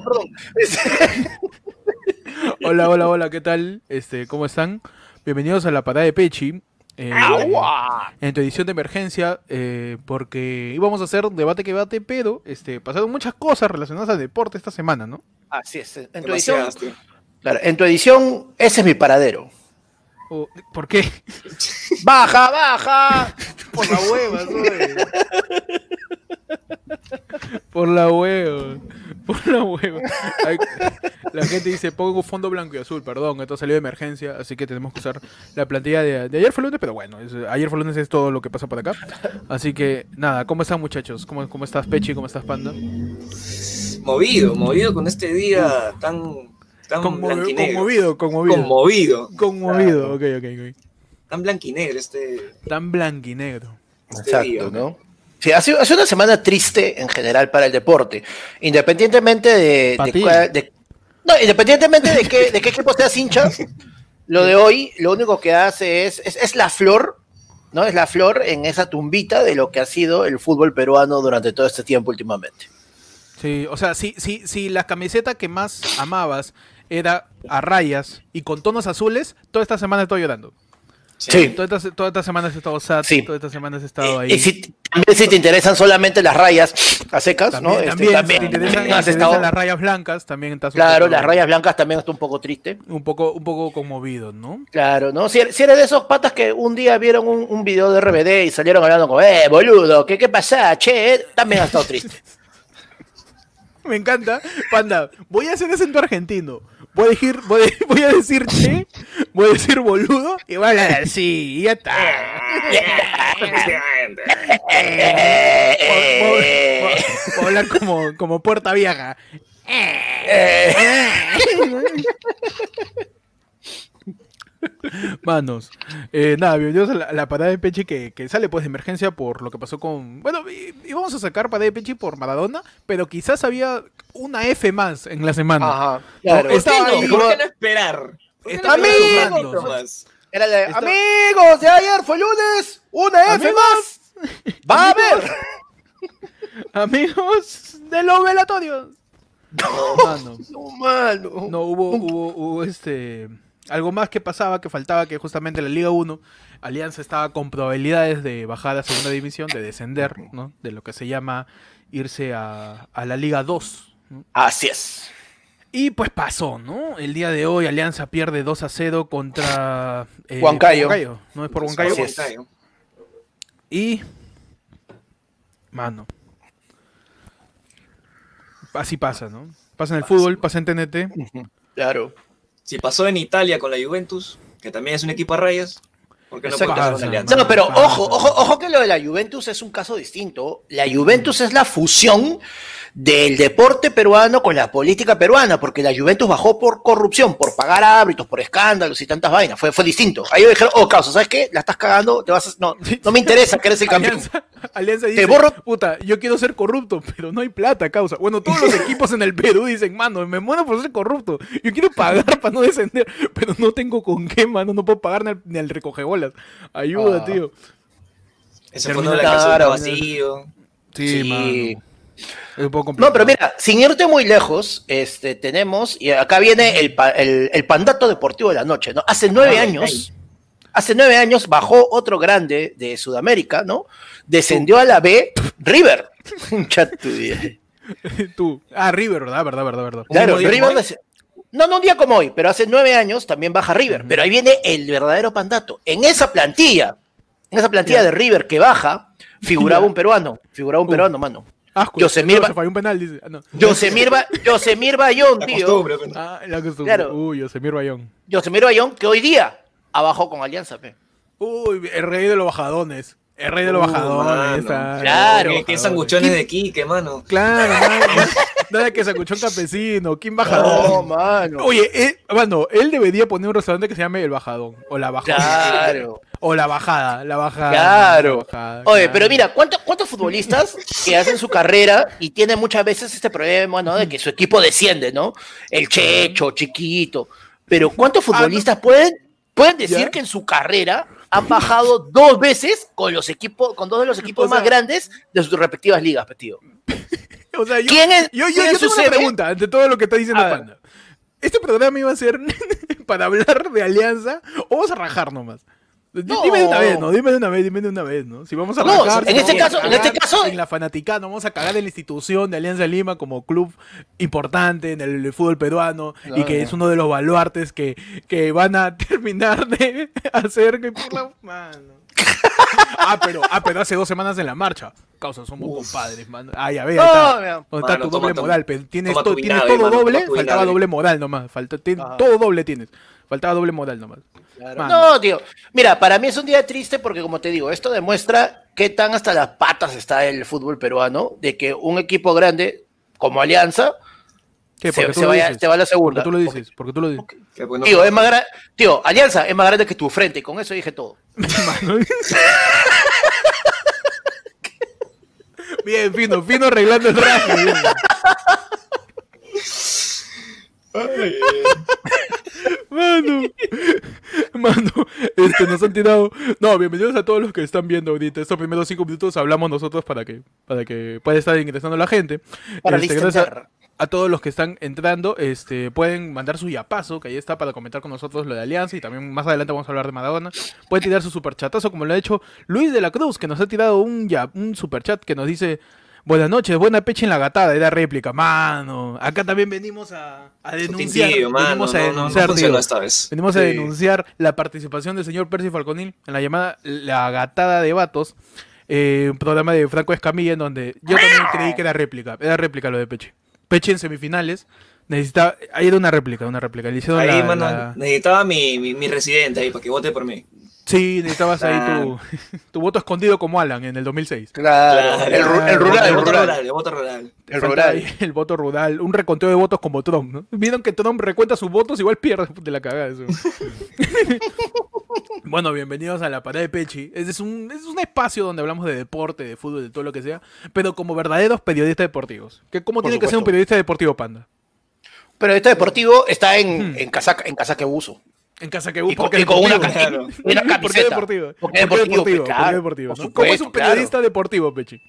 perdón. Hola, hola, hola, ¿qué tal? Este, ¿cómo están? Bienvenidos a la parada de Pechi. eh, en tu edición de emergencia, eh, porque íbamos a hacer un debate que bate, pero este, pasaron muchas cosas relacionadas al deporte esta semana, ¿no? Así es. En tu edición, claro, en tu edición, ese es mi paradero. O- ¿Por qué? ¡Baja, baja! Por la hueva. Por la hueva. Por la hueva. Ay, La gente dice, pongo fondo blanco y azul, perdón, esto salió de emergencia, así que tenemos que usar la plantilla de, de ayer fue lunes, pero bueno, es- ayer fue lunes es todo lo que pasa por acá. Así que, nada, ¿cómo están muchachos? ¿Cómo, cómo estás Pechi? ¿Cómo estás Panda? Movido, movido con este día tan, tan Conmovido, blanquinegro. conmovido, conmovido. Conmovido. Conmovido, ok, ok, ok. Tan blanquinegro este, Tan blanquinegro. este día. Exacto, ¿no? Sí, ha sido, ha sido una semana triste en general para el deporte. Independientemente de. De cuál- de- no, independientemente de qué, de qué equipo seas hincha, lo de hoy, lo único que hace es, es, es la flor, ¿no? Es la flor en esa tumbita de lo que ha sido el fútbol peruano durante todo este tiempo últimamente. Sí, o sea, si, si, si la camiseta que más amabas era a rayas y con tonos azules, toda esta semana estoy llorando. Sí. Toda esta, toda esta semana has estado sad, Sí. toda esta semana has estado ahí. Y si, también si te interesan solamente las rayas a secas, también, ¿no? Este, también, también si te interesan, has estado- las rayas blancas, también estás un Claro, las rayas blancas también está un poco triste. un poco, un poco conmovido, ¿no? Claro, ¿no? Si, si eres de esos patas que un día vieron un, un video de RBD y salieron hablando como, eh, boludo, ¿qué, qué pasa? Che, eh", también ha estado triste. Me encanta. Panda, voy a hacer acento argentino. Voy a decir, voy a, voy a decir che, voy a decir boludo y voy a hablar así, y ya está. Voy a hablar como, como puerta vieja. Manos, eh, nada, bienvenidos a la, la parada de Pechi que, que sale pues de emergencia por lo que pasó con... Bueno, y- íbamos a sacar parada de Pechi por Maradona, pero quizás había una F más en la semana. Ajá, claro. Estaba ¿Por qué ahí, no? como- ¿Por qué no esperar? ¿Por qué no Estaba esperar más? Era de, Está- amigos, de ayer fue lunes, una F Amigos. más. Va a haber. Amigos de los velatorios. No, mano. No, mano. No, hubo, hubo, hubo este algo más que pasaba, que faltaba, que justamente la Liga 1, Alianza estaba con probabilidades de bajar a segunda división, de descender, ¿no? De lo que se llama irse a, a la Liga 2. ¿no? Así es. Y pues pasó, ¿no? El día de hoy Alianza pierde 2 a 0 contra eh, Huancayo. ¿no? Es por Huancayo. Así es. Y. Mano. Así pasa, ¿no? Pasa en el fútbol, pasa en TNT. Claro. Si pasó en Italia con la Juventus, que también es un equipo a rayas, ¿por qué no puede pasar Pasa, Alianza? No, pero Pasa. ojo, ojo, ojo que lo de la Juventus es un caso distinto. La Juventus es la fusión del deporte peruano con la política peruana, porque la Juventus bajó por corrupción, por pagar árbitros, por escándalos y tantas vainas. Fue, fue distinto. Ahí dijeron, oh, causa, ¿sabes qué? La estás cagando, te vas a- no, no me interesa que eres el campeón. Alianza, Alianza dice, borro- puta, yo quiero ser corrupto, pero no hay plata, causa. Bueno, todos los equipos en el Perú dicen, mano, me muero por ser corrupto. Yo quiero pagar para no descender, pero no tengo con qué, mano, no puedo pagar ni al, ni al recogebolas. Ayuda, Ah. tío. Ese uno de la clausura vacío. Sí, Sí. mano. Es un poco complicado. No, pero mira, sin irte muy lejos, este, tenemos, y acá viene el, pa- el, el pandato deportivo de la noche, ¿no? Hace nueve Ay, años, hace nueve años bajó otro grande de Sudamérica, ¿no? Descendió a la B, River. Tú. Ah, River, ¿verdad? ¿Verdad, verdad, verdad? Claro, River. des- No, no un día como hoy, pero hace nueve años también baja River. Pero ahí viene el verdadero pandato. En esa plantilla, en esa plantilla de River que baja, figuraba un peruano, figuraba un Uh. peruano, mano. Asco. Yosemir no, va- se falló un penal, dice. Ah, no. Yosemir, Ba- Yosemir Bayón, La tío. costumbre, pues. Ah, la costumbre. Claro. Uy, Yosemir Bayón. Yosemir Bayón, que hoy día abajo con Alianza, pe. Uy, el rey de los bajadones. El rey de los Uh, bajadones. mano. ah, Claro. ¿Qué, qué sanguchones de Quique, mano? Claro, nada, nada que un campesino. ¿Quién bajadón? No, mano. Oye, eh, bueno, él debería poner un restaurante que se llame El Bajadón. O La Bajada. Claro. O La Bajada. La Bajada. Claro. la bajada, Oye, claro. pero mira, ¿cuánto- ¿cuántos futbolistas que hacen su carrera y tienen muchas veces este problema, ¿no? De que su equipo desciende, ¿no? El Checho, chiquito. Pero ¿cuántos futbolistas pueden, pueden decir ¿Ya? que en su carrera han bajado dos veces con los equipos, con dos de los equipos O sea- más grandes de sus respectivas ligas, pe, tío? O sea, yo, ¿Quién es- yo, yo, quién yo tengo una pregunta ante todo lo que está diciendo. Panda. ¿Este programa iba a ser para hablar de alianza o vamos a rajar nomás? No. Dime de una vez, ¿no? Dime de una vez, dime de una vez, ¿no? Si vamos a No, en si este vamos a caso- en este caso- En la fanaticada, no vamos a cagar en la institución de Alianza Lima como club importante en el fútbol peruano y que es uno de los baluartes que, que van a terminar de hacer que por la mano. ah, pero, ah, pero hace dos semanas en la marcha. Causa, somos Uf. compadres, mano. Ay, a ver, está. mira. ¿Dónde está Mano, tu toma doble tu- moral? pe? Tienes, toma to- tu tienes vinagre, todo mano, doble, toma faltaba doble moral nomás. Falta, Ajá. todo doble tienes. Faltaba doble moral nomás. Claro. No, tío. Mira, para mí es un día triste porque, como te digo, esto demuestra qué tan hasta las patas está el fútbol peruano, de que un equipo grande como Alianza ¿Qué? se, Porque tú se lo vaya, se va a la Porque segunda. tú lo dices. Porque tú lo dices. Tío, es más gra- tío, Alianza es más grande que tu frente, y con eso dije todo. Mano. Bien, fino, fino arreglando el traje. Mano, mano, este, nos han tirado. No, bienvenidos a todos los que están viendo ahorita. Estos primeros cinco minutos hablamos nosotros para que, para que pueda estar ingresando la gente. Para Este, gracias a, todos los que están entrando, este, pueden mandar su yapazo, que ahí está para comentar con nosotros lo de Alianza y también más adelante vamos a hablar de Maradona. Pueden tirar su superchatazo como lo ha hecho Luis de la Cruz, que nos ha tirado un, ya, un superchat que nos dice. Buenas noches, buena pecha en la gatada, era réplica, mano. Acá también venimos a, a denunciar. Tío, mano, venimos a no, no, no denunciar, esta vez. Venimos a denunciar la participación del señor Percy Falconil en la llamada La Gatada de Vatos, eh, un programa de Franco Escamilla en donde yo también creí que era réplica, era réplica lo de Peche. Peche en semifinales, necesitaba, ahí era una réplica, una réplica. Le hicieron Ahí, la- mano, la- necesitaba mi, mi, mi residente ahí para que vote por mí. Sí, necesitabas ahí Ah. tu, tu voto escondido como Alan en el 2006. Claro, Claro, el, ru- el rural, el voto rural. rural, el voto rural. El voto rural, un reconteo de votos como Trump, ¿no? Vieron que Trump recuenta sus votos, igual pierde de la cagada eso. bueno, bienvenidos a la parada de Pechi. Es es un, es un espacio donde hablamos de deporte, de fútbol, de todo lo que sea, pero como verdaderos periodistas deportivos. ¿Qué, ¿Cómo Por tiene que ser un periodista deportivo, Panda? Pero este deportivo está en, Hmm. en casaca, en casaca buzo. En casa que Y con, porque y con una, claro. y una ¿Por qué camiseta. deportivo? Porque es ¿Por qué deportivo, pues, ¿Por qué claro, deportivo? por ¿no? ¿Cómo es un claro. periodista deportivo, Pechi?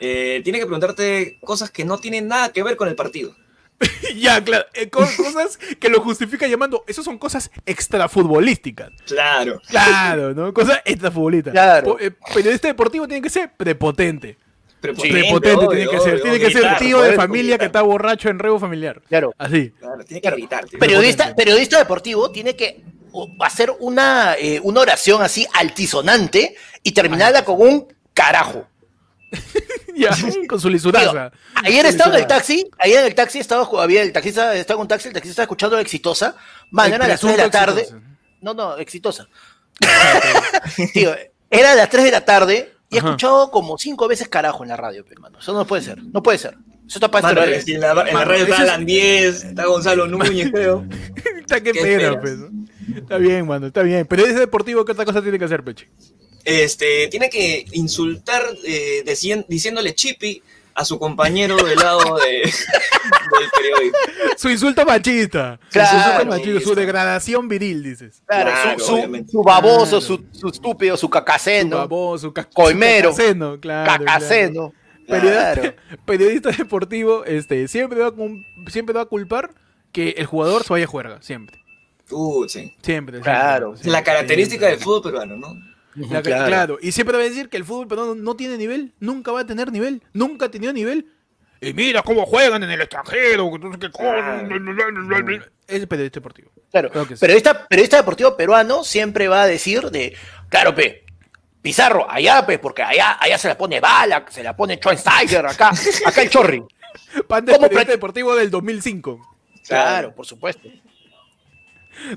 Eh, tiene que preguntarte cosas que no tienen nada que ver con el partido. ya, claro. eh, co- cosas que lo justifica llamando. Eso son cosas extrafutbolísticas. Claro. Claro, ¿no? Cosas extrafutbolistas. Claro. Eh, periodista deportivo tiene que ser prepotente. Prepotente, prepotente obvio, tiene que ser. obvio, tiene que ser tío de familia que está borracho en rebo familiar. Claro. Así. Claro, tiene que gritar. Periodista, periodista deportivo tiene que hacer una, eh, una oración así altisonante y terminarla con un carajo. ya, con su Tío, lisuraza. ayer estaba en el taxi, ayer en el taxi estaba, había el taxista, estaba en un taxi, el taxista estaba escuchando exitosa. Man, El eran las 3 de la tarde. No, no, exitosa. Tío, era las 3 de la tarde y he escuchado como cinco veces carajo en la radio, hermano. Eso no puede ser, no puede ser. Eso está para Mano, este si en la, en la radio está ese es- Alan 10, está Gonzalo Núñez, creo. Está que ¿Qué pena, pues. Está bien, mano, está bien. Periodista deportivo, ¿qué otra cosa tiene que hacer, Peche? Este, tiene que insultar eh, decien- diciéndole chipi a su compañero del lado de, del periódico. Su insulto machista. Claro. su insulto machista, su Listo. degradación viril, dices. Claro, Claro, su, su- obviamente. su baboso, Claro. su, su estúpido, su Su cacaceno, baboso, su ca- Coimero. su cacaceno, claro. claro. cacaceno. Periodista, Claro. periodista deportivo, este, siempre va, siempre va a culpar que el jugador se vaya a juerga, siempre. Uh, sí. Siempre. Claro. siempre, La siempre, característica del fútbol peruano, ¿no? La claro. y siempre va a decir que el fútbol peruano no tiene nivel, nunca va a tener nivel, nunca ha tenido nivel. Y mira cómo juegan en el extranjero, qué cosa. Es periodista deportivo. Claro, que sí. periodista, periodista deportivo peruano siempre va a decir de, claro, pe, Pizarro, allá, pe, porque allá, allá se la pone Bala, se la pone Schweinsteiger, acá, acá el Chorri. Panda es ¿Cómo periodista deportivo del 2005. Claro, por supuesto.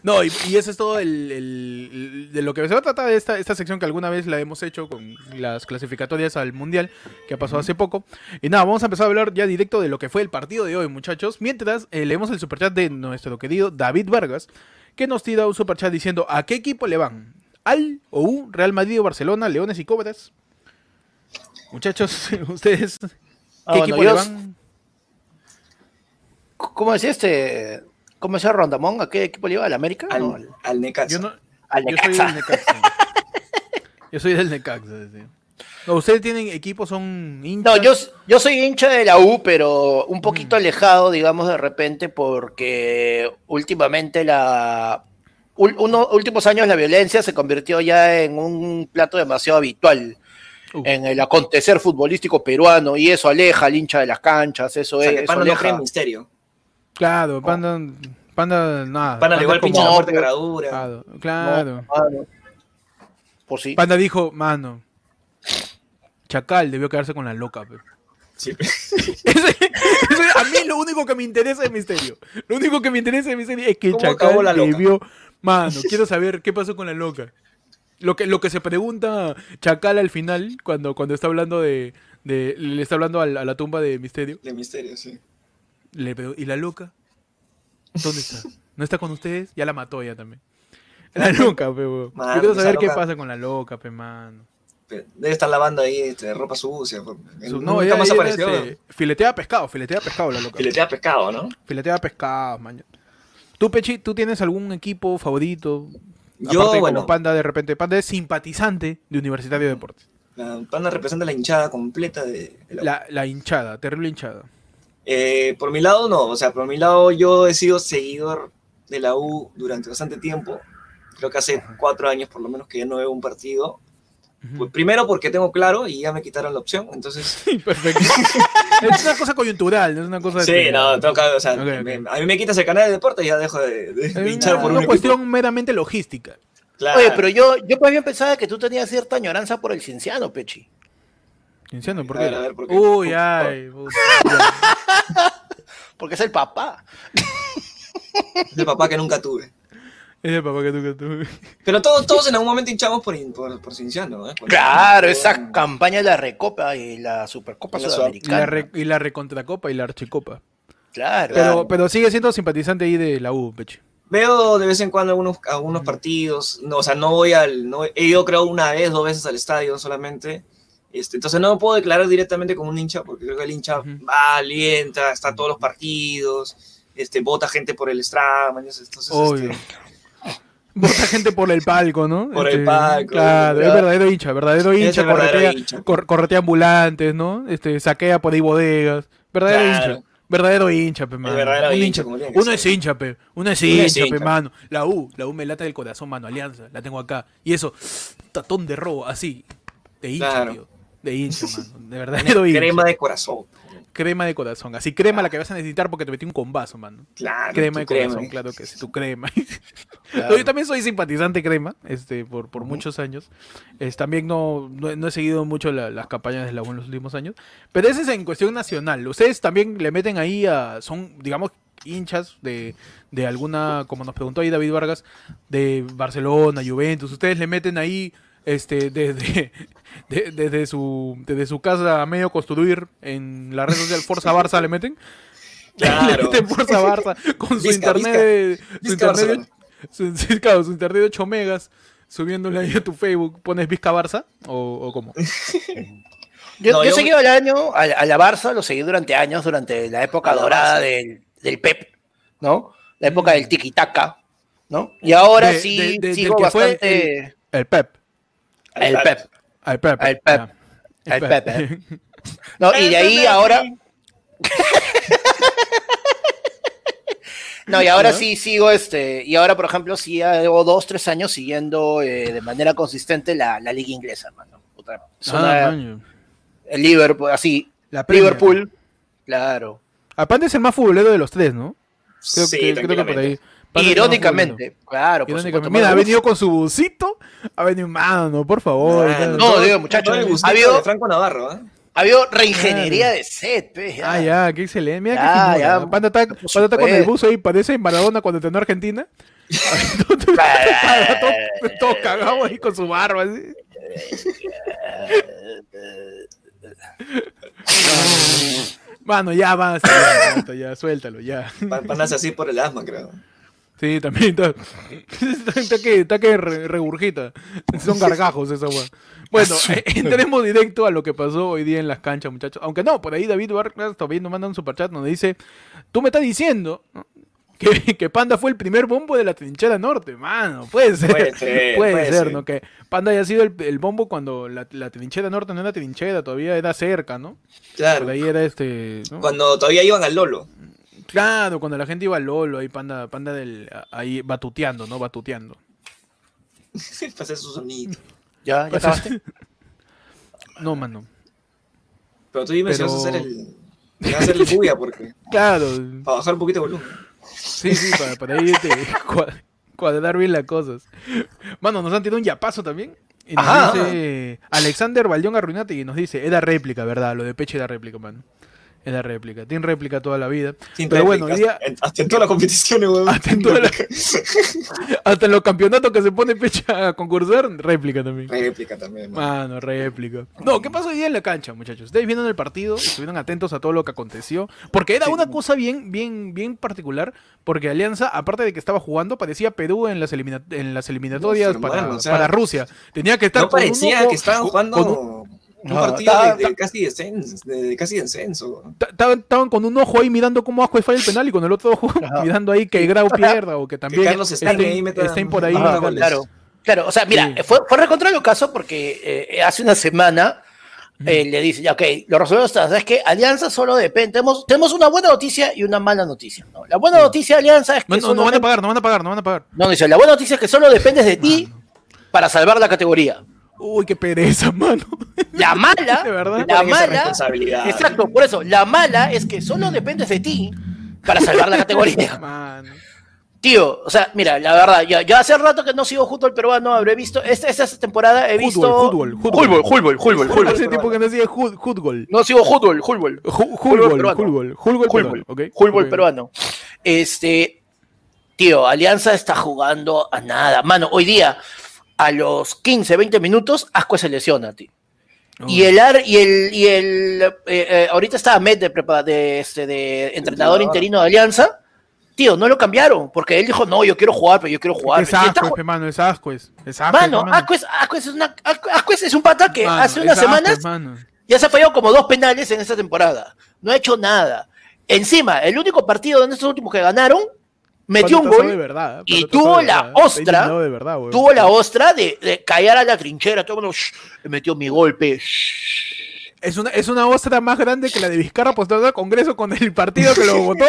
No, y, y eso es todo el, el- el- de lo que se va a tratar de esta, esta sección que alguna vez la hemos hecho con las clasificatorias al Mundial, que ha pasado hace poco. Y nada, vamos a empezar a hablar ya directo de lo que fue el partido de hoy, muchachos. Mientras eh, leemos el superchat de nuestro querido David Vargas, que nos tira un superchat diciendo ¿a qué equipo le van? ¿Al o U, Real Madrid o Barcelona, Leones y Cobras? Muchachos, ustedes, ¿qué Ah, bueno, equipo yo- le van? ¿Cómo decía este? ¿Cómo decía Rondamón? ¿A qué equipo le iba? ¿Al América? Al, No, al- al Necaxa. Yo, no, al yo soy del Necaxa. Yo soy del Necaxa, sí. No, ¿Ustedes tienen equipos, son hinchas? No, yo, yo soy hincha de la U, pero un poquito alejado, digamos, de repente, porque últimamente la. unos últimos años la violencia se convirtió ya en un plato demasiado habitual Uh. en el acontecer futbolístico peruano y eso aleja al hincha de las canchas, eso O sea, es. que eso Panda no aleja. cree en misterio. Claro, Panda, Panda, nada. Panda le igual pinche la muerte caradura. Claro, claro. Pues sí. Panda dijo, mano, Chacal debió quedarse con la loca, pe". Sí. Ese- ese- a mí lo único que me interesa es misterio. Lo único que me interesa es misterio es que ¿Cómo acabó Chacal la loca? debió. Mano, quiero saber qué pasó con la loca. Lo que, lo que se pregunta Chacal al final, cuando, cuando está hablando de, de- Le está hablando al- a la, tumba de misterio. De misterio, sí. Le ¿Y la loca? ¿Dónde está? ¿No está con ustedes? Ya la mató ya también. La loca, pe, Yo quiero saber qué pasa con la loca, pe, mano. Debe estar lavando ahí este, ropa sucia. porque Su- no, ella, más ella, apareció. este, filetea pescado, filetea pescado la loca. Filetea pescado, ¿no? Filetea pescado, man. ¿Tú, Pechi, tú tienes algún equipo favorito? Yo, Aparte, bueno. como Panda, de repente, Panda es simpatizante de Universitario de Deportes. La Panda representa la hinchada completa de, de la, La, la hinchada, terrible hinchada. Eh, por mi lado, no. O sea, por mi lado, yo he sido seguidor de la U durante bastante tiempo. Creo que hace cuatro años, por lo menos, que ya no veo un partido. Pues, primero porque tengo claro y ya me quitaron la opción. Entonces, Sí, perfecto. es una cosa coyuntural, no es una cosa... sí, que- no, que, o sea, Ok, ok. me- a mí me quitas el canal de deporte y ya dejo de, de- de Es hinchar una, por un una equipo. cuestión meramente logística. Claro. Oye, pero yo, yo más bien pensaba que tú tenías cierta añoranza por el cienciano, Pechi. Entiendo, ¿por A qué? ver, a ver, ¿por qué? Uy, ay. Porque es el papá. Es el papá que nunca tuve. Es el papá que que tú. Pero todos, todos en algún momento hinchamos por, por, por Cinciano, ¿eh? Claro, esa cuando- campaña de la Recopa y la Supercopa la Y Sudamericana. la, re- y la recontracopa y la archicopa. Claro. Pero, pero sigue siendo simpatizante ahí de la U, Pechi. Veo de vez en cuando algunos, algunos partidos, no, o sea, no voy al, no, he ido creo una vez, dos veces al estadio solamente, este, entonces no me puedo declarar directamente como un hincha, porque creo que el hincha Ujú. va, alienta, está a todos los partidos, este, vota gente por el Strava, entonces, Obvio. este, Vota gente por el palco, ¿no? Este, Por el palco, Claro, es verdadero hincha, verdadero hincha, verdadero corretea, hincha. cor- corretea ambulantes, ¿no? Este, saquea por ahí bodegas. Verdadero Claro. hincha. Verdadero hincha, pe, mano. verdadero Un hincha, Uno es hincha, pe. Uno es Uno es hincha, pe, mano. La U, la U me lata del corazón, mano. Alianza, la tengo acá. Y eso, tatón de robo, así. De hincha, Claro. tío. De hincha, mano. De hincha. crema de corazón, Crema de corazón. Así, crema la que vas a necesitar porque te metí un combazo, mano. claro, Crema de crema, corazón, ¿eh? claro que sí, tu crema. Claro. No, yo también soy simpatizante crema, este, por, por muchos años. Es, también no, no, he- no he seguido mucho la- las campañas de la U en los últimos años. Pero ese es en cuestión nacional. Ustedes también le meten ahí a. Son, digamos, hinchas de, de alguna, como nos preguntó ahí David Vargas, de Barcelona, Juventus. Ustedes le meten ahí. Este, desde, de- desde, su, desde su casa a medio construir en la red social Forza Barça le meten. Le Claro. meten Forza Barça con su Vizca, internet de, su internet de- su, sí, claro, su internet de 8 megas, subiéndole ahí a tu Facebook, ¿pones Vizca Barça? ¿O, o cómo? Yo, No, yo yo- seguí al año, a, a la Barça, lo seguí durante años, durante la época dorada del, del Pep, ¿no? La época del tiki-taka, ¿no? Y ahora Mm. De- sí de- de- del sigo fue bastante El Pep. El Pep. El Pep. El Pep. ya. El Pep, ¿eh? No, y de ahí ahora. No, y ahora sí sigo este. Y ahora, por ejemplo, sí llevo dos, tres años siguiendo eh, de manera consistente la, la liga inglesa, hermano. Puta, es Ah, el Liverpool, así. La Premier. Liverpool, claro. Panda es el más futbolero de los tres, ¿no? Creo, Sí, que, creo que por ahí. Irónicamente, claro. por Irónicamente. Mira, ha venido con su busito. Ha venido, mano, por favor. Ah. No, digo, muchachos, ha habido, Franco Navarro, ¿eh? ha habido reingeniería de set, pues, Ah, ya, qué excelente. Mira Ya, qué ya. Panda está, Por Panda está con el buzo ahí, parece Maradona cuando entrenó a Argentina. todo, todo cagado ahí con su barba. Así. Mano, ya basta, ya, ya, suéltalo, ya. Pa- Panas así por el asma, creo. Sí, también está, está que, está que re- regurgita. Son gargajos esa weá. Bueno, eh, entremos directo a lo que pasó hoy día en las canchas, muchachos. Aunque no, por ahí David Vargas todavía nos manda un superchat donde dice, tú me estás diciendo que, que Panda fue el primer bombo de la trinchera norte, mano. Puede ser. Puede ser, puede puede ser, ser. ¿no? Que Panda haya sido el, el bombo cuando la, la trinchera norte no era trinchera, todavía era cerca, ¿no? Claro. Por ahí era este. ¿no? Cuando todavía iban al Lolo. Claro, cuando la gente iba al Lolo, ahí Panda, Panda del, ahí batuteando, ¿no? Batuteando. Para hacer su sonido. ¿Ya? ¿Ya Pues, acabaste? No, mano. Pero tú dime si vas a hacer el. vas a hacer el bulla porque. Claro, Para bajar un poquito de volumen. sí, sí, para, para ahí este, cua- cuadrar bien las cosas. Mano, nos han tirado un yapazo también. Y nos Ajá. dice Alexander Valdión Arruinate y nos dice, era réplica, ¿verdad? Lo de Peche era réplica, mano. Era réplica. Tiene réplica toda la vida. Sin Pero bueno, hoy réplica. día, En- Hasta en todas las competiciones, weón. Hasta en hasta en los campeonatos que se pone Peche a concursar, réplica también. Réplica también, man. Mano, réplica. No, ¿qué pasó hoy día en la cancha, muchachos? Ustedes vieron el partido, estuvieron atentos a todo lo que aconteció. Porque era Sí. una cosa bien, bien, bien particular. Porque Alianza, aparte de que estaba jugando, parecía Perú en las, elimina- en las eliminatorias para, hermano, o sea, para Rusia. Tenía que estar No con parecía que estaban jugando con un, No, partido estaba- de, de casi descenso, de, de casi descenso. Estaban, estaban con un ojo ahí mirando cómo Asco falla el penal y con el otro ojo Ajá. mirando ahí que Grau pierda o que también Carlos Stein estén, ahí meta- estén por ahí. Claro. Claro, o sea, mira, Sí. fue, fue recontra el caso porque eh, hace una semana eh, le dice, ya, ok, lo resolvemos, ¿sabes que Alianza solo depende, tenemos, tenemos una buena noticia y una mala noticia. ¿no? La buena noticia de Alianza es que No, no, no van a solamente- pagar, no van a pagar, no van a pagar. No, dice, la buena noticia es que solo dependes de ti para salvar la categoría. Uy, qué pereza, mano. La mala, De verdad. la mala, responsabilidad. exacto, por eso, la mala es que solo dependes de ti para salvar la categoría. Tío, o sea, mira, la verdad, ya, ya hace rato que no sigo al peruano, habré visto, esta, esta temporada he visto... Fútbol, fútbol, fútbol. Fútbol, fútbol, fútbol, fútbol. Hace tiempo que no fut- fútbol. No sigo fútbol, fútbol. Fútbol Fútbol, peruano. fútbol, fútbol, Fútbol, fútbol peruano. Este, tío, Alianza está jugando a nada. Mano, hoy día, a los 15, 20 minutos, Asco se lesiona, tío. Y el ar, y el, y el eh, eh, ahorita está de, prepa- de, este, de entrenador interino de Alianza. Tío, no lo cambiaron, porque él dijo, no, yo quiero jugar, pero yo quiero jugar. Es mano, es. Es asco, Mano, mano. Asco es, una, Asco es un pata que Mano, hace unas semanas ya se ha fallado como dos penales en esta temporada. No ha hecho nada. Encima, el único partido en estos últimos que ganaron, metió un de gol verdad, y tuvo la ostra, de verdad, weón. tuvo la ostra de, de callar a la trinchera. Todo el mundo, "Shh, metió mi golpe. shh". Es una, es una ostra más grande que la de Vizcarra postulando al Congreso con el partido que lo votó.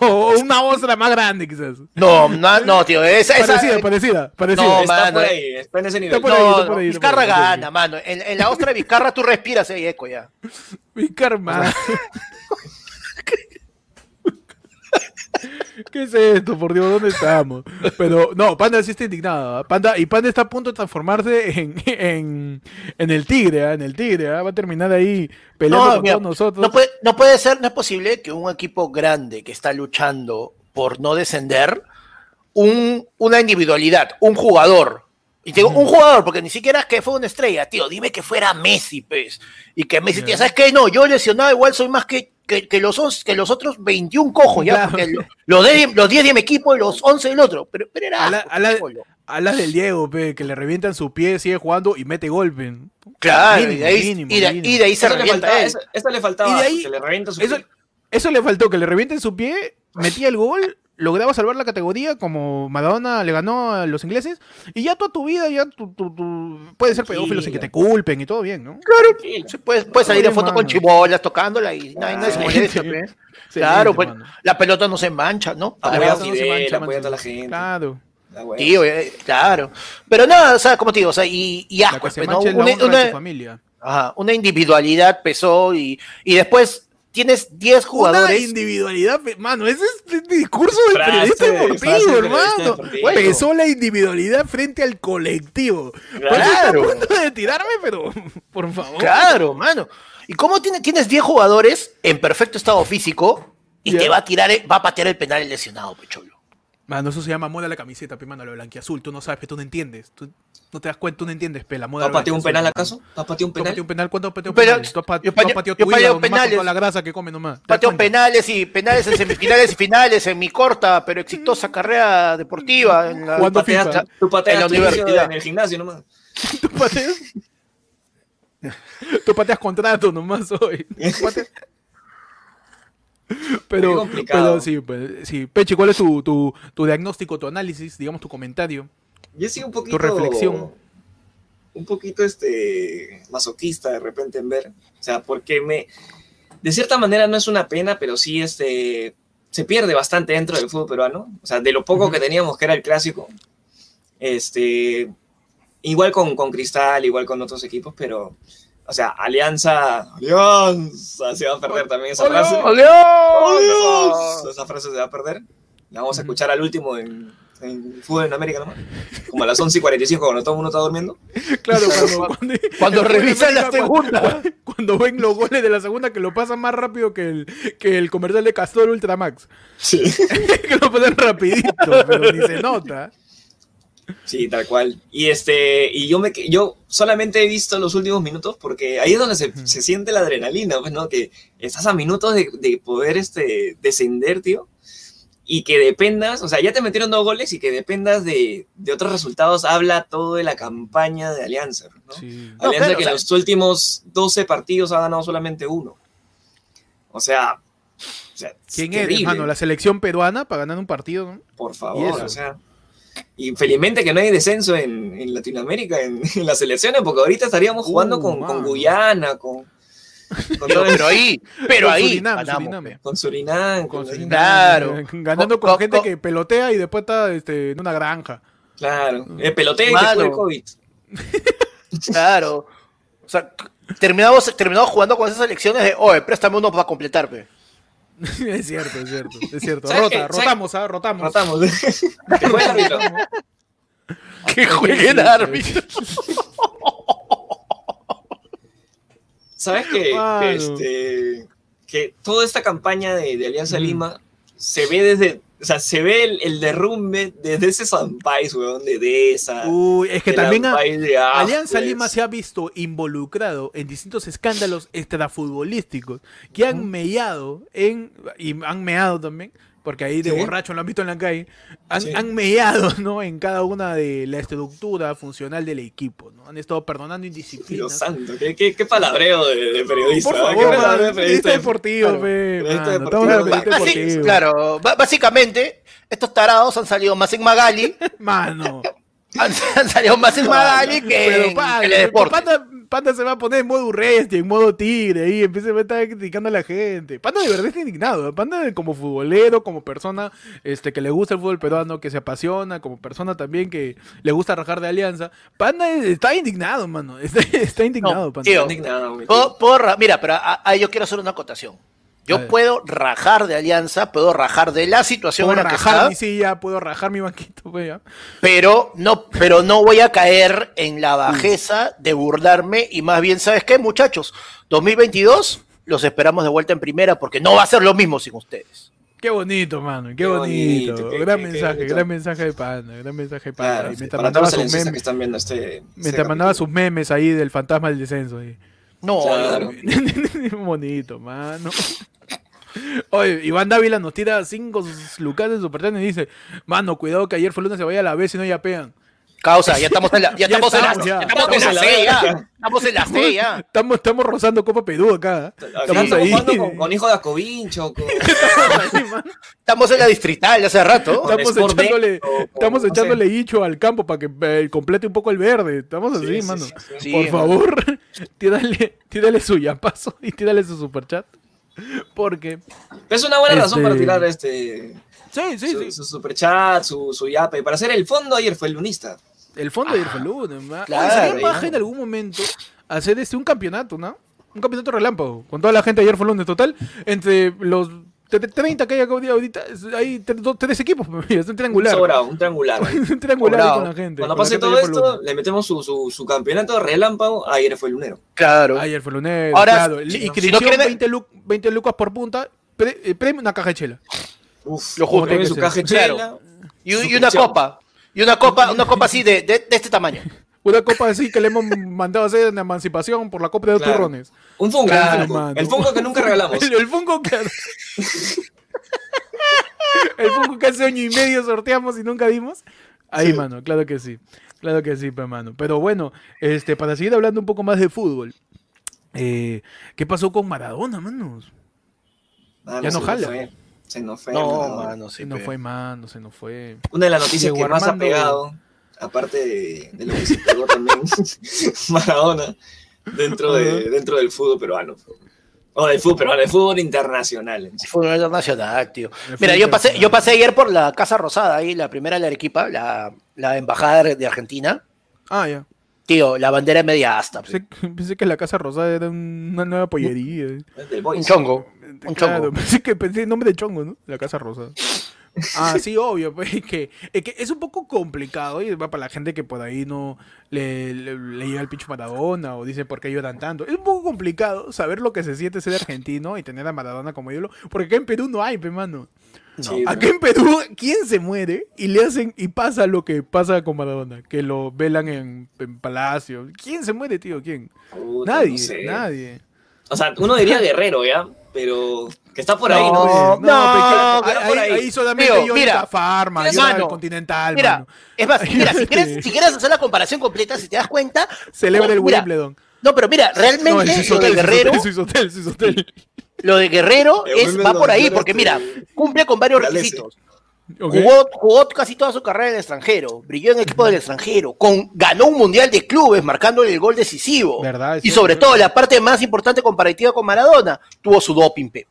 O una ostra más grande, quizás. No, no, no, tío. Esa, esa- Parecida, parecida, parecida. No, está mano, por eh. ahí, está en ese nivel. por ahí, no, está por no, ahí, está por Vizcarra ahí, por ahí. gana, mano. En, en la ostra de Vizcarra tú respiras, eh, eco ya. Vizcarra, man. ¿Qué es esto? Por Dios, ¿dónde estamos? Pero no, Panda sí está indignado. ¿ah? Panda, y Panda está a punto de transformarse en, en, en el tigre, ¿ah? en el tigre. ¿ah? Va a terminar ahí peleando No, con mira, todos nosotros. No puede, no puede ser, no es posible que un equipo grande que está luchando por no descender, un, una individualidad, un jugador, y te digo un jugador, porque ni siquiera es que fue una estrella, tío, dime que fuera Messi, pues, y que Messi, tío, ¿sabes qué? No, yo lesionado igual soy más que, que, que los, que los otros 21 cojos, ya, Claro. porque lo- los, de- los 10 de mi equipo y los 11 del otro, pero, pero era... A la- la- del Diego, pe, que le revientan su pie, sigue jugando y mete golpe. Claro, y de ahí, mínimo, y de- mínimo. y de ahí se Eso le, revienta faltaba, eso, eso le faltaba, Y de ahí- que le revienta su Eso, pie. eso le faltó, que le revienten su pie, metía el gol, lograba salvar la categoría como Maradona le ganó a los ingleses, y ya toda tu vida, ya tu, tu- tu- puede ser pedófilo sin que te culpen y todo bien, ¿no? Tranquilo. Sí, puedes, puedes salir de foto con chibolas tocándola y nadie, nadie se molesta, Excelente. pues. Claro, pues, la pelota no se mancha, ¿no? Ah, Además, Apoya a no se mancha, a la gente. Claro. La tío, eh, claro. Pero nada, o sea, como te digo, o sea, y, y La asco, que se pues, ¿no? la Una, de una- familia. ajá, una individualidad pesó y, y después tienes 10 Una jugadores. individualidad, pe- mano, ese es el discurso del Frase, periodista deportivo, hermano. deportivo. Pesó la individualidad frente al colectivo. Claro. Pues a punto de tirarme, pero por favor. Claro, mano. ¿Y cómo tiene- tienes 10 jugadores en perfecto estado físico y Ya. te va a tirar, va a patear el penal el lesionado, pecholo? Mano, eso se llama moda la camiseta, pe, mano, lo blanquiazul. Tú no sabes, pe, tú no entiendes. Tú no te das cuenta, tú no entiendes, pe, la moda ¿Tú has pateado un penal acaso? ¿Tú has pateado un ¿Tú penal? pateado un penal? ¿Cuántos has pateado Pero- penales? ¿Tú has, tú pateado yo tu pateo hígado nomás con penales. toda la grasa que come nomás? ¿Te das Pateo penales y penales en semifinales y finales en mi corta pero exitosa carrera deportiva. En la, Tú pateas, FIFA. tú pateas En la universidad. en el gimnasio nomás. ¿Tú pateas? Tú pateas contrato nomás hoy. Tú pateas- Pero, pero sí, pues, sí. Peche, ¿cuál es tu, tu, tu diagnóstico, tu análisis, digamos, tu comentario? Yo sí un poquito. reflexión. Un poquito este masoquista de repente en ver. O sea, porque me. De cierta manera no es una pena, pero sí este. Se pierde bastante dentro del fútbol peruano. O sea, de lo poco que teníamos, que era el clásico. Este. Igual con, con Cristal, igual con otros equipos, pero. O sea, Alianza. Alianza. Se va a perder también esa frase. ¡Adiós! Esa frase se va a perder. La vamos a escuchar al último en, en Fútbol en América nomás. Como a las 11 y 45 cuando todo el mundo está durmiendo. Claro, cuando, cuando, Cuando revisan la segunda. Cuando, cuando ven los goles de la segunda que lo pasan más rápido que el, que el comercial de Castor Ultramax. Sí. que lo pasan rapidito, pero ni se nota. Sí, tal cual. Y este, y yo me que- yo solamente he visto los últimos minutos porque ahí es donde se, se siente la adrenalina, pues, ¿no? Que estás a minutos de, de poder este, descender, tío. Y que dependas, o sea, ya te metieron dos goles y que dependas de, de otros resultados, habla todo de la campaña de Alianza, ¿no? Sí. No, Alianza claro, que o sea- en los últimos 12 partidos ha ganado solamente uno. O sea, o sea, ¿Quién terrible, eres, mano? La selección peruana para ganar un partido, ¿no? Por ¿Y favor, o sea. Y felizmente que no hay descenso en, en Latinoamérica, en, en las selecciones, porque ahorita estaríamos jugando Uh, con, con. Guyana, con, con, Pero, todo- pero ahí, pero Con ahí Surinam, ganamos, Surinam. pe. con Surinam. Con con- Surinam, Claro. eh, Ganando con Co- gente que pelotea y después está este, en una granja. Claro, eh, pelotea y después del COVID. Claro. O sea, terminamos, terminamos jugando con esas elecciones de, oye, préstame uno para completar, pe. es cierto, es cierto, es cierto. ¿Sabes Rota, qué? ¿Sabes? rotamos, ¿ah? Rotamos. Rotamos. Que juegue el árbitro. Que jueguen árbitro. ¿Sabes que, Mano. que, este, que toda esta campaña de, de Alianza. Lima se ve desde, o sea, se ve el, el derrumbe desde ese San País, weón, de, esa. Uy, es que también ha- Alianza Ascuez. Lima se ha visto involucrado en distintos escándalos extrafutbolísticos que han mellado en y han meado también porque ahí de Sí. borracho lo han visto en la calle han, Sí. han mellado no en cada una de la estructura funcional del equipo no han estado perdonando Dios indisciplinas santo, qué, qué, qué palabreo de, de periodista. por favor Qué palabreo man, de periodista deportivo Claro, periodista deportivo. claro, básicamente, estos tarados han salido más en Magali, mano salido más en Magali que Pero en Panda, Teledeporte. Panda, Panda se va a poner en modo Urresti, en modo tigre, ahí empieza a estar criticando a la gente. Panda de verdad está indignado. ¿eh? Panda como futbolero, como persona este, que le gusta el fútbol peruano, que se apasiona, como persona también que le gusta rajar de alianza. Panda está indignado, mano. Está, está indignado, No, Panda. tío, Indignado, güey. Puedo- puedo ra- mira, pero a- yo quiero hacer una acotación. Yo puedo rajar de Alianza, puedo rajar de la situación Puedo en la que rajar está, mi silla, puedo rajar mi banquito, pues, ya. pero no, pero no voy a caer en la bajeza de burlarme y más bien, ¿sabes qué, muchachos? 2022 los esperamos de vuelta en primera porque no va a ser lo mismo sin ustedes. Qué bonito, mano. Qué, Qué bonito. bonito, qué- gran qué- mensaje, gran mensaje de Panda. Gran mensaje de Panda. Claro, para todos los sus aliancistas que memes, están viendo este. este mientras mandaba sus memes ahí del fantasma del descenso. Ahí. No, Claro. Bonito, mano. Oye, Iván Dávila nos tira cinco lucas de Super y dice, mano, cuidado que ayer fue lunes se vaya a la vez y no ya pegan. Causa, ya estamos en la, ya Ya estamos en la, estamos, ya. ya estamos en Estamos la en la C, ya. Estamos en la C, ya. Estamos, estamos rozando Copa Perú acá. Estamos ahí. jugando con, con hijo de Acovincho, con, Estamos en la distrital hace rato. Estamos Sport echándole, o estamos no sé. echándole hicho al campo para que eh, complete un poco el verde. Estamos así, Sí, sí, mano. sí, sí. Sí, Por favor, tírale, tírale su yapazo y tírale su superchat. Porque. Es una buena razón Este- para tirar este Sí, sí, su, sí. su superchat, su, su yape. Para hacer el fondo ayer fue el lunista. El fondo de. Oye, claro, sería paja en algún momento hacer este un campeonato, ¿no? Un campeonato relámpago. Con toda la gente ayer fue el lunes total. Entre los tre- 30 que hay acá ahorita, hay tres equipos. Es un Un triangular. sobrado, un triangular. un triangular Sobrado. con la gente. Cuando pase todo esto, le metemos su, su, su campeonato relámpago. Ayer fue el lunero. Claro. Ayer fue el lunes. Ahora, claro. si- Inscripción, si no quieren- 20, lu- 20 lucas por punta. Pre- eh, premio una caja de chela. Uf, Lo tiene su caja de claro. chela. Y, y una copa. Y una copa, una copa así de, de, de este tamaño. Una copa así que le hemos mandado a hacer en emancipación por la Copa de Claro. turrones. Un Funko. Claro, el Funko que nunca regalamos. El, el Funko que... el Funko que hace año y medio sorteamos y nunca dimos. Ahí, Sí. mano, claro que sí. Claro que sí, pues, mano. Pero bueno, este, para seguir hablando un poco más de fútbol. eh, ¿Qué pasó con Maradona, manos? Mano, Ya no jala. fue. Se nos fue. No, mano. sí. Se nos fue, mano, se nos fue. Una de las noticias que más ha pegado, aparte de, de lo que se pegó también Maradona, dentro, de, dentro del fútbol peruano. O del fútbol peruano, del fútbol internacional. en sí. Fútbol internacional, tío. El Mira, yo pasé, yo pasé ayer por la Casa Rosada, ahí, la primera de la Arequipa, la, la embajada de Argentina. Ah, ya. Tío, la bandera es media asta. pe. Pensé, pensé que la Casa Rosada era un- una nueva pollería. Es del Un chongo. Un Claro, chongo. pensé que pensé el nombre de chongo, ¿no? La Casa Rosada. Ah, sí, obvio, pues es que, es que es un poco complicado y va para la gente que por ahí no le, le, le llega el pincho Maradona o dice por qué lloran tanto. Es un poco complicado saber lo que se siente ser argentino y tener a Maradona como ídolo, porque acá en Perú no hay, pe mano. Sí, Acá en Perú, ¿quién se muere y le hacen y pasa lo que pasa con Maradona? Que lo velan en, en palacio. ¿Quién se muere, tío? ¿Quién? puta, Nadie, no sé. nadie. O sea, uno diría guerrero, ¿ya? Pero que está por ahí, No, ¿no? Pero ahí, por ahí. ahí solamente yo mira, Farma, mira, yo era mano, el Continental, Mira, mano. es más, mira, si quieres, si quieres hacer la comparación completa, si te das cuenta. Celebra el mira, Wimbledon. No, pero mira, realmente No, el lo de Guerrero, Suizotel, Suizotel. lo de Guerrero El es, va por ahí, porque mira, cumple con varios requisitos. Jugó, jugó casi toda su carrera en el extranjero, brilló en equipos del extranjero, con, ganó un mundial de clubes marcándole el gol decisivo. ¿Verdad? Y sobre todo, la parte más importante comparativa con Maradona, tuvo su doping. pe.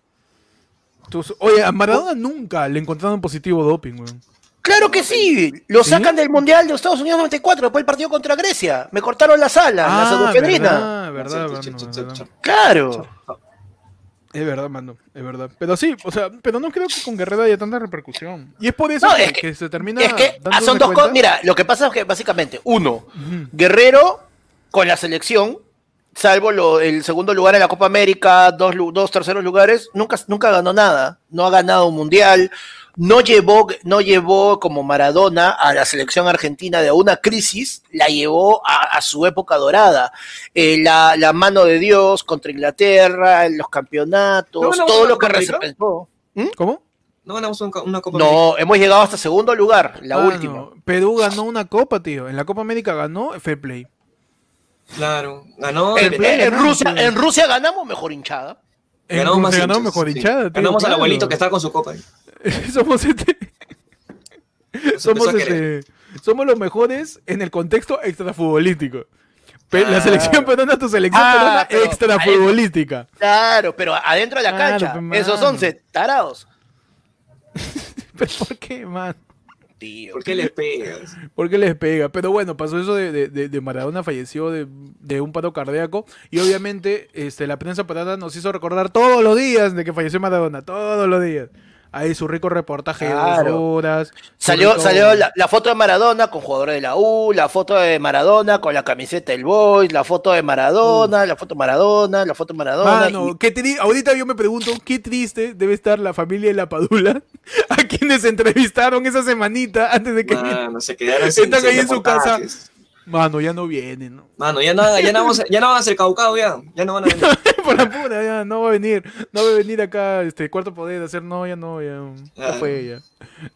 Oye, a Maradona nunca le encontraron positivo doping, weón. Claro que sí, lo ¿Sí? sacan del Mundial de Estados Unidos 94, después del partido contra Grecia. Me cortaron la sala, la pseudoefedrina. Ah, verdad, verdad, ch- ch- verdad. ch- Claro. Es verdad, mano, es verdad. Pero sí, o sea, pero no creo que con Guerrero haya tanta repercusión. Y es por eso No, que, es que- que se termina Es que son dos cosas. Mira, lo que pasa es que básicamente, uno. Guerrero con la selección, salvo lo- el segundo lugar en la Copa América, dos, dos terceros lugares, nunca, nunca ganó nada. No ha ganado un mundial. No llevó, no llevó como Maradona a la selección argentina de una crisis, la llevó a, a su época dorada. Eh, la, la mano de Dios contra Inglaterra, los campeonatos, ¿No ganamos todo lo que representó. ¿Cómo? No ganamos un- una Copa América. No, hemos llegado hasta segundo lugar, la Ah, última. no. Perú ganó una copa, tío. En la Copa América ganó Fair Play. Claro, ganó. En, el- en- en Rusia, en Rusia ganamos mejor hinchada. En ganamos más mejor sí. hinchada, tío. Ganamos al abuelito que está con su copa. ahí. somos este- somos este, somos los mejores en el contexto extrafutbolístico. Pe- La Ah. selección peruana, tu selección Ah, peruana extrafutbolística. Claro, pero adentro de la Claro, cancha, mano. esos 11 tarados. ¿Pero por qué, man? Tío. ¿Por qué les pegas? ¿Por qué les pega? Pero bueno, pasó eso de, de- de- de Maradona, falleció de, de un paro cardíaco. Y obviamente este, la prensa peruana nos hizo recordar todos los días de que falleció Maradona, todos los días. Ahí su rico reportaje de dos horas. Salió, rico- salió la, la foto de Maradona con jugadores de la U, la foto de Maradona con la camiseta del Boys, la foto de Maradona, la foto de Maradona, la foto de Maradona. Mano, y- qué tri- ahorita yo me pregunto qué triste debe estar la familia de la Padula a quienes entrevistaron esa semanita antes de que... Mano, se quedaron sin, Están sin ahí en su casa. Mano, ya no vienen, ¿no? Mano, ya no, ya no vamos a, ya no van a ser caucao ya. Ya no van a venir. Por la pura, ya, no va a venir, no va a venir acá, este, cuarto poder, a hacer, no, ya no, ya, ya Ah. fue, ya.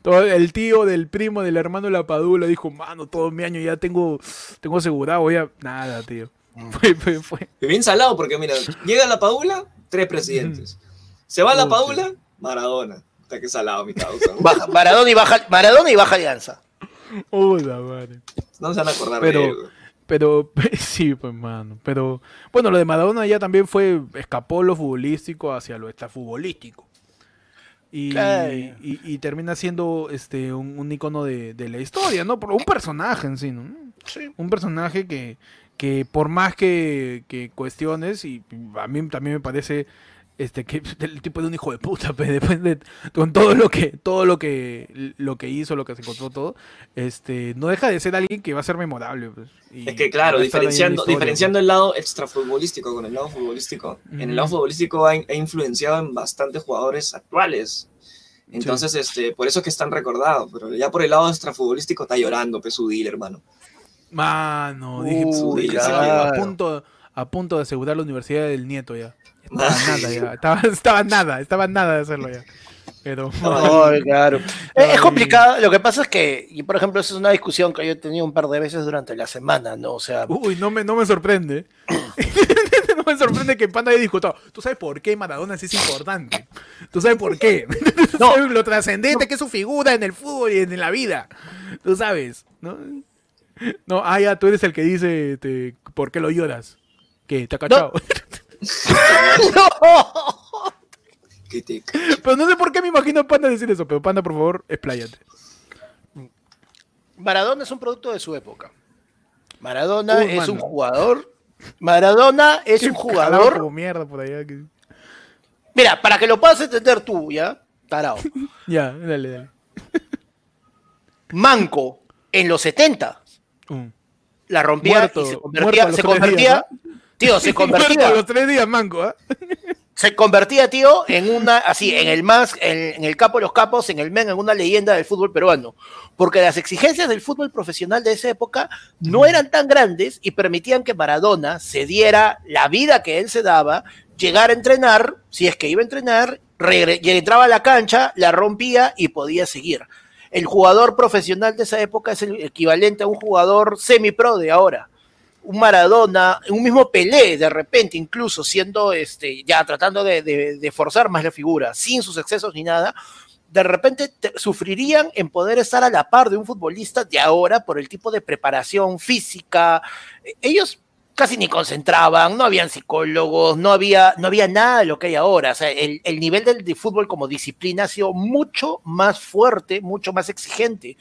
Todo, el tío del primo del hermano de la Padula dijo, mano, todo mi año ya tengo, tengo asegurado, ya, nada, tío. Fue, fue, fue. Y bien salado porque mira, llega la Padula, tres presidentes. Se va la. Padula, Maradona. Está que salado mi causa. Baja- Maradona y baja, Maradona y baja alianza. Madre. No se van a acordar Pero- de él. Pero, sí, pues, mano. Pero, bueno, lo de Maradona ya también fue, escapó lo futbolístico hacia lo extrafutbolístico. Y, Claro. y, y termina siendo este un, un icono de, de la historia, ¿no? Un personaje en sí, ¿no? Un personaje que, que por más que, que cuestiones, y a mí también me parece este que el tipo de un hijo de puta, pues, después de con todo lo que, todo lo que, lo que hizo, lo que se encontró todo, este, no deja de ser alguien que va a ser memorable, pues, y Es que claro, diferenciando, historia, diferenciando el lado extrafutbolístico con el lado futbolístico. En el lado futbolístico ha, ha influenciado en bastantes jugadores actuales. Entonces, este, por eso es que están recordados. Pero ya por el lado extrafutbolístico está llorando, Pesudil, hermano. pues. Mano, dije, Uy, claro. a punto, a punto de asegurar la universidad del nieto ya. Ay. nada ya, estaba, estaba nada, estaba nada de hacerlo ya. Pero, Ay, claro. Es- Es complicado. Lo que pasa es que, y por ejemplo, esa es una discusión que yo he tenido un par de veces durante la semana, ¿no? O sea, uy, no me, no me sorprende. no me sorprende que Panda haya discutido. ¿Tú sabes por qué Maradona sí es importante? ¿Tú sabes por qué? ¿Tú No. sabes lo trascendente que es su figura en el fútbol y en la vida. Tú sabes, ¿no? No, ah, ya, tú eres el que dice este, ¿por qué lo lloras? ¿Qué? ¿Te ha cachado? No. Que te- pero no sé por qué me imagino a Panda decir eso, pero Panda, por favor, expláyate. Maradona es un producto de su época. Maradona Uy, es mano. un jugador. Maradona es un jugador. como mierda por allá. que- Mira, para que lo puedas entender tú, ¿ya? Tarao. Ya, dale, dale. Manco en los 70 Mm. la rompía Muerto, y se convertía, los se tres convertía, días, tío, se a convertía, los tres días, manco, ¿ah? se convertía, tío, en una, así, en el más, en, en el capo de los capos, en el men, en una leyenda del fútbol peruano. Porque las exigencias del fútbol profesional de esa época no eran tan grandes y permitían que Maradona se diera la vida que él se daba, llegar a entrenar, si es que iba a entrenar, y entraba a la cancha, la rompía y podía seguir. El jugador profesional de esa época es el equivalente a un jugador semi-pro de ahora un Maradona, un mismo Pelé, de repente, incluso siendo este, ya tratando de, forzar más la figura, sin sus excesos ni nada, de repente te- sufrirían en poder estar a la par de un futbolista de ahora por el tipo de preparación física. Ellos casi ni concentraban, no habían psicólogos, no había, no había nada de lo que hay ahora. O sea, el, el nivel del de fútbol como disciplina ha sido mucho más fuerte, mucho más exigente.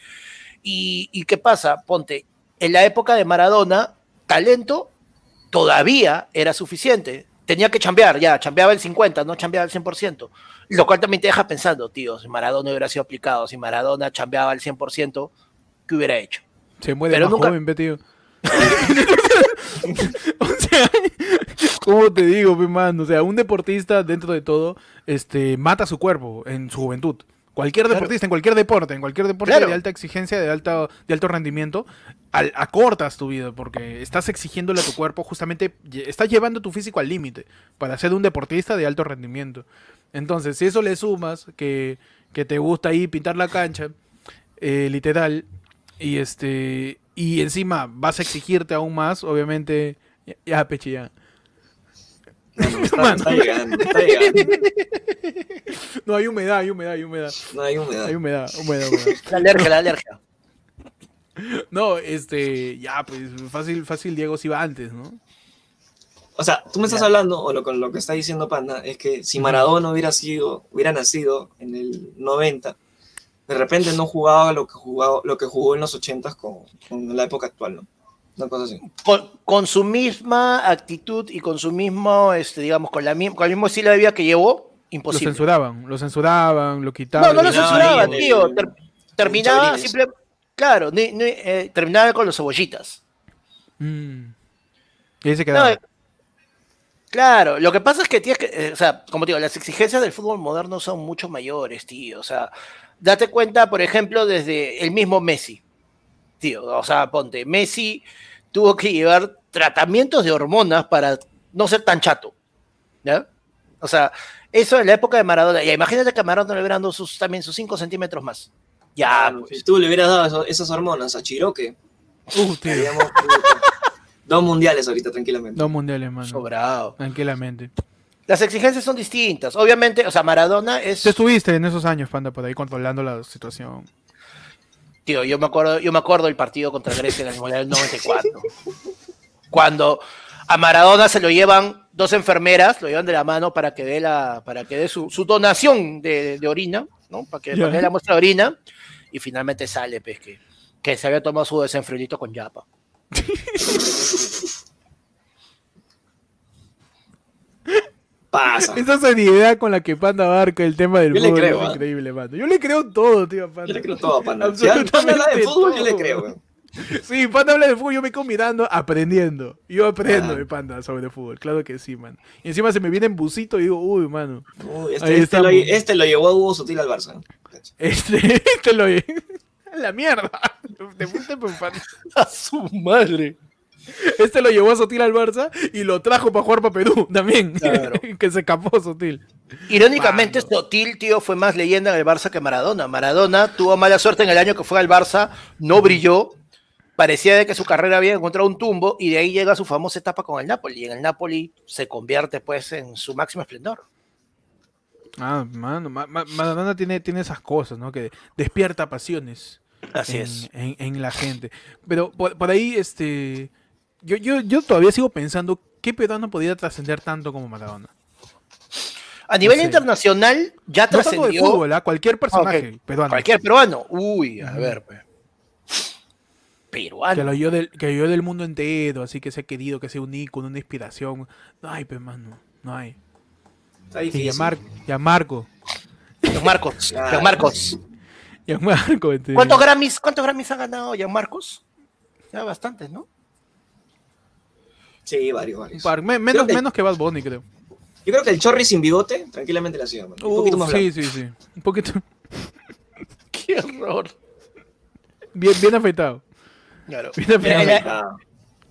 ¿Y, y qué pasa? Ponte, en la época de Maradona, talento todavía era suficiente. Tenía que chambear, ya, chambeaba el 50, no chambeaba el 100%. Lo cual también te deja pensando, tío, si Maradona hubiera sido aplicado, si Maradona chambeaba al 100%, ¿qué hubiera hecho? Se muere Pero más nunca- joven, tío. o sea, ¿cómo te digo, pe, man? O sea, un deportista, dentro de todo, este, mata su cuerpo en su juventud. Cualquier Claro. deportista, en cualquier deporte, en cualquier deporte Claro. de alta exigencia, de, alta, de alto rendimiento, al- acortas tu vida porque estás exigiéndole a tu cuerpo, justamente, estás llevando tu físico al límite para ser un deportista de alto rendimiento. Entonces, si eso le sumas que, que te gusta ahí pintar la cancha, eh, literal, y este y encima vas a exigirte aún más, obviamente, ya, ya. Mano, está, llegando, está llegando. No, hay humedad, hay humedad, hay humedad, No hay humedad. hay humedad, humedad, humedad. La alergia, la alergia. No, este, ya, pues fácil, fácil Diego se iba antes, ¿no? O sea, tú me estás Ya. hablando, o lo, con lo que está diciendo Panda, es que si Maradona hubiera sido, hubiera nacido en el 90, de repente no jugaba lo que jugaba, lo que jugó en los 80 con, con la época actual, ¿no? Una cosa así. Con, con su misma actitud y con su mismo, este, digamos, con, la, con el mismo estilo de vida que llevó, Lo imposible. censuraban, lo censuraban, lo quitaban. No, no lo Terminaba censuraba, ahí en tío. el- ter- terminaba simple, claro, ni- ni, eh, terminaba con los cebollitas. Mm. Y ahí se quedaba. claro, lo que pasa es que tienes que, eh, o sea, como te digo, las exigencias del fútbol moderno son mucho mayores, tío. O sea, date cuenta, por ejemplo, desde el mismo Messi, tío. O sea, ponte, Messi tuvo que llevar tratamientos de hormonas para no ser tan chato, ¿ya? O sea, eso en la época de Maradona. Ya, imagínate que a Maradona le hubieran dado sus, también sus 5 centímetros más. Ya, Mano, pues. Si tú le hubieras dado eso- esas hormonas a Chiroque, Uh, dos mundiales ahorita, tranquilamente. Dos mundiales, mano. Sobrado. Tranquilamente. Las exigencias son distintas. Obviamente, o sea, Maradona es. Tú estuviste en esos años, Panda, por ahí controlando la situación. Tío, yo me acuerdo, yo me acuerdo del partido contra Grecia en el Mundial del 94. Cuando a Maradona se lo llevan dos enfermeras, lo llevan de la mano para que dé la, para que dé su, su donación de, de orina, ¿no? Para que, Ya. para que dé la muestra de orina, y finalmente sale, pues, que, que se había tomado su desenfriolito con yapa. Pasa. Esa seriedad con la que Panda abarca el tema del Yo fútbol creo, es ¿ah? increíble, Panda. Yo le creo todo, tío, Panda. Yo le creo todo a Panda. Si Panda habla de Absolutamente fútbol, yo le todo. creo, weón. Sí, Panda habla de fútbol, yo me quedo mirando, aprendiendo. Yo aprendo Ah. de Panda sobre fútbol, claro que sí, man. Y encima se me viene en busito y digo, uy, mano. Uy, este, este, lo, este lo llevó a Hugo Sutil al Barça. Este, este lo... La mierda. Te fuiste, pues, Panda. ¡A su madre! Este lo llevó a Sotil al Barça y lo trajo para jugar para Perú también. Claro. que se escapó Sotil. Irónicamente, Mano. Sotil, tío, fue más leyenda en el Barça que Maradona. Maradona tuvo mala suerte en el año que fue al Barça, no brilló, parecía de que su carrera había encontrado un tumbo y de ahí llega su famosa etapa con el Napoli. Y en el Napoli se convierte pues en su máximo esplendor. Ah, mano, Ma- Ma- Maradona tiene, tiene esas cosas, ¿no? Que despierta pasiones Así en, es. en- en la gente. Pero por, por ahí, este. Yo, yo, yo todavía sigo pensando qué peruano podía trascender tanto como Maradona. A nivel sé. internacional ya No tanto de trascendió fútbol, ¿ah? cualquier personaje Ok, peruano. cualquier peruano. Uy, a ver, pues. Que Peruano. lo oyó del, que oyó del mundo entero, así que sea querido, que sea un ícono, una inspiración. No hay, pues, mano. No hay. Está Y difícil. Gianmar- Gianmarco. Gianmarcos. Ah. Gianmarcos. Gianmarco. este. ¿Cuántos Grammys, ¿Cuántos Grammys ha ganado Gianmarcos? Ya bastantes, ¿no? Sí, varios, varios. par. Me- menos, que- menos que Bad Bunny, creo. Yo creo que el Chorri sin bigote tranquilamente la hacía, mano. Un poquito más sí, blanco. sí, sí. Un poquito. Qué horror. Bien, bien afeitado. Claro. Bien afeitado.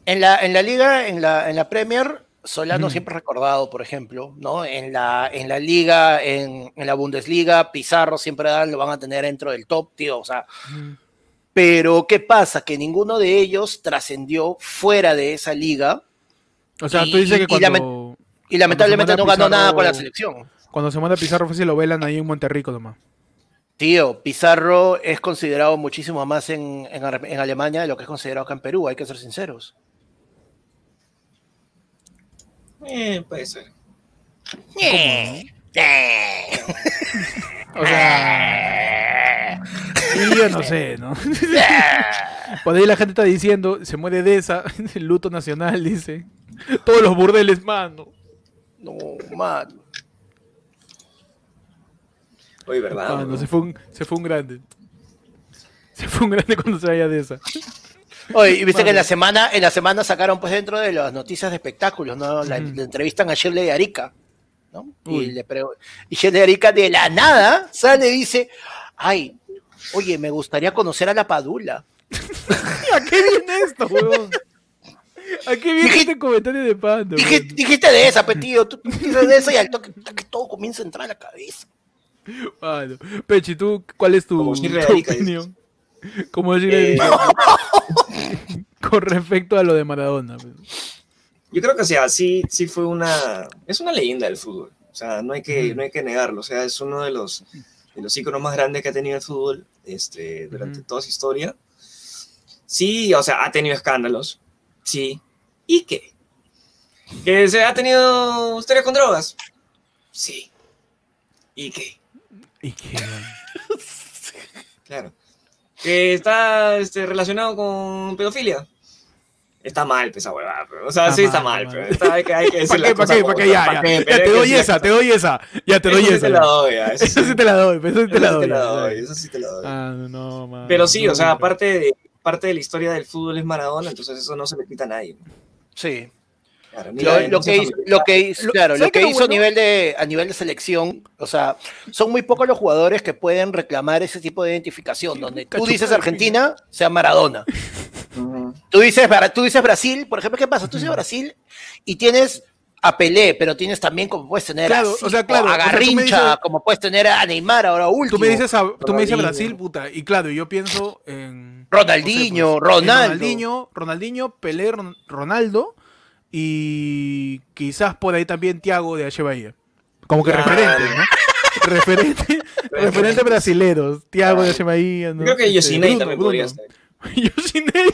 En la, en la, en la liga, en la, en la Premier, Solano Mm. siempre recordado, por ejemplo, ¿no? En la, en la liga, en, en la Bundesliga, Pizarro siempre dan- lo van a tener dentro del top, tío. O sea, Mm. pero ¿qué pasa? Que ninguno de ellos trascendió fuera de esa liga O sea, Y- tú dices que y cuando, y lamentablemente no ganó nada Pizarro- con la selección. cuando se manda Pizarro fácil lo velan ahí en Monterrico nomás. Tío, Pizarro es considerado muchísimo más en, en en Alemania de lo que es considerado acá en Perú, hay que ser sinceros. eh, puede ser. O sea, y yo no sé, ¿no? Por ahí la gente está diciendo, se muere de esa, el luto nacional, dice. Todos los burdeles, mano. No, man. Oye, ¿verdad? Mano, se fue un, se fue un grande. Se fue un grande cuando se vaya de esa. Oye, y viste que en la semana, en la semana sacaron pues dentro de las noticias de espectáculos, ¿no? La, Ujú. le entrevistan a Shirley Arica, ¿no? Uy. Y, le y Arica de la nada sale y dice, ay, oye, me gustaría conocer a la Padula. ¿A qué viene esto, huevón? ¿A qué viene Dije- este comentario de? Dije- huevón? dijiste de esa, petío, tú dices de esa y al toque, todo comienza a entrar a la cabeza. Mano. Pechi, ¿tú cuál es tu, Como opinión? Como Shirley Eh. Con respecto a lo de Maradona. pues. Yo creo que, o sea, sí, sí fue una... Es una leyenda del fútbol. O sea, no hay que, no hay que negarlo. O sea, es uno de los, de los íconos más grandes que ha tenido el fútbol este, durante toda su historia. Sí, o sea, ha tenido escándalos. Sí. ¿Y qué? ¿Que se ha tenido historias con drogas? Sí. ¿Y qué? ¿Y qué? Claro. ¿Que está este, relacionado con pedofilia? Está mal, pues, esa huevada. pero- O sea, Está sí está mal, pero está- hay que, hay que decir ¿Para qué? ¿Para qué? ¿Para qué? Ya, ¿Pa' ya. te doy esa, te doy esa. Ya te doy Eso sí esa. te la doy, eso Eso sí- te la doy, eso sí te eso la doy. eso sí te la doy. Ah, no, mano. Pero sí, No, o sea, aparte de, parte de la historia del fútbol es Maradona, entonces eso no se le quita a nadie. Sí. Claro, Lo, que hizo, familiar. lo que hizo, Lo- claro, ¿sabes lo que qué es lo hizo a nivel de a nivel de selección, o sea, son muy pocos los jugadores que pueden reclamar ese tipo de identificación, donde tú dices Argentina, sea Maradona. Tú dices, tú dices Brasil, por ejemplo, ¿qué pasa? Tú dices Brasil y tienes a Pelé, pero tienes también como puedes tener Claro, a, o sea, Zico, claro, a o sea, Garrincha, dices- como puedes tener a Neymar ahora último. Tú me dices, a- tú me dices Ronaldinho. Brasil, puta, y claro, yo pienso en... Ronaldinho, no sé, pues, en Ronaldo. Ronaldinho, Ronaldinho, Pelé, Ron- Ronaldo y quizás por ahí también Thiago de H. Bahía. Como que Claro. referente, ¿no? referente, referente brasileros. Thiago de H. Bahía, ¿no? Creo que Este, Yosinei Bruno, también Bruno. podría. Yosinei.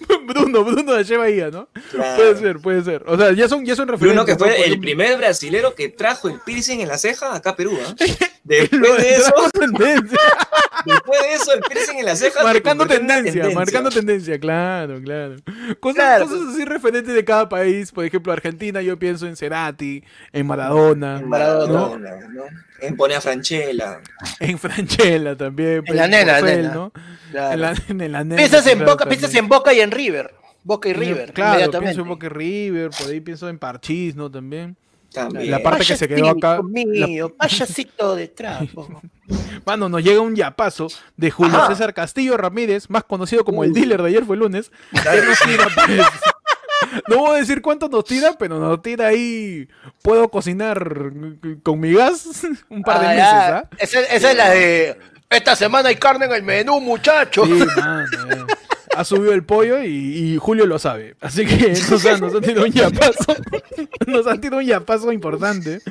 Bruno, Bruno de. Bahía, ¿no? Claro. Puede ser, puede ser. O sea, ya son, ya son referentes. Bruno que ¿no? fue el primer brasilero que trajo el piercing en la ceja acá a Perú. ¿ah? lo Después de eso, después de eso, el piercing en la ceja marcando en tendencia, marcando tendencia, claro, claro. Cosas, Claro. cosas así referentes de cada país. Por ejemplo, Argentina, yo pienso en Cerati, en Maradona, En Maradona. Maradona, ¿no? En Ponea Franchella. en Franchella también. pues, la nena, Porcel, nena. ¿no? Claro. En la, en la nena, piensas en claro, Boca, piensas en Boca y en River. Boca y River, Claro, inmediatamente. pienso en Boca y River, por ahí pienso en Parchís, ¿no? También. También. La parte que se quedó acá- Payasito mío, payasito de trapo. Mano, nos llega un yapazo de Julio Ajá. César Castillo Ramírez, más conocido como el dealer de ayer fue lunes. nos tira, pues. No voy a decir cuánto nos tira, pero nos tira ahí. Puedo cocinar con mi gas un par de Ah, meses. ¿ah? Esa, esa es la de. Esta semana hay carne en el menú, muchachos. Sí, mano, eh. Ha subido el pollo y, y Julio lo sabe. Así que nos, han- nos han tirado un yapazo. Nos han tirado un yapazo importante.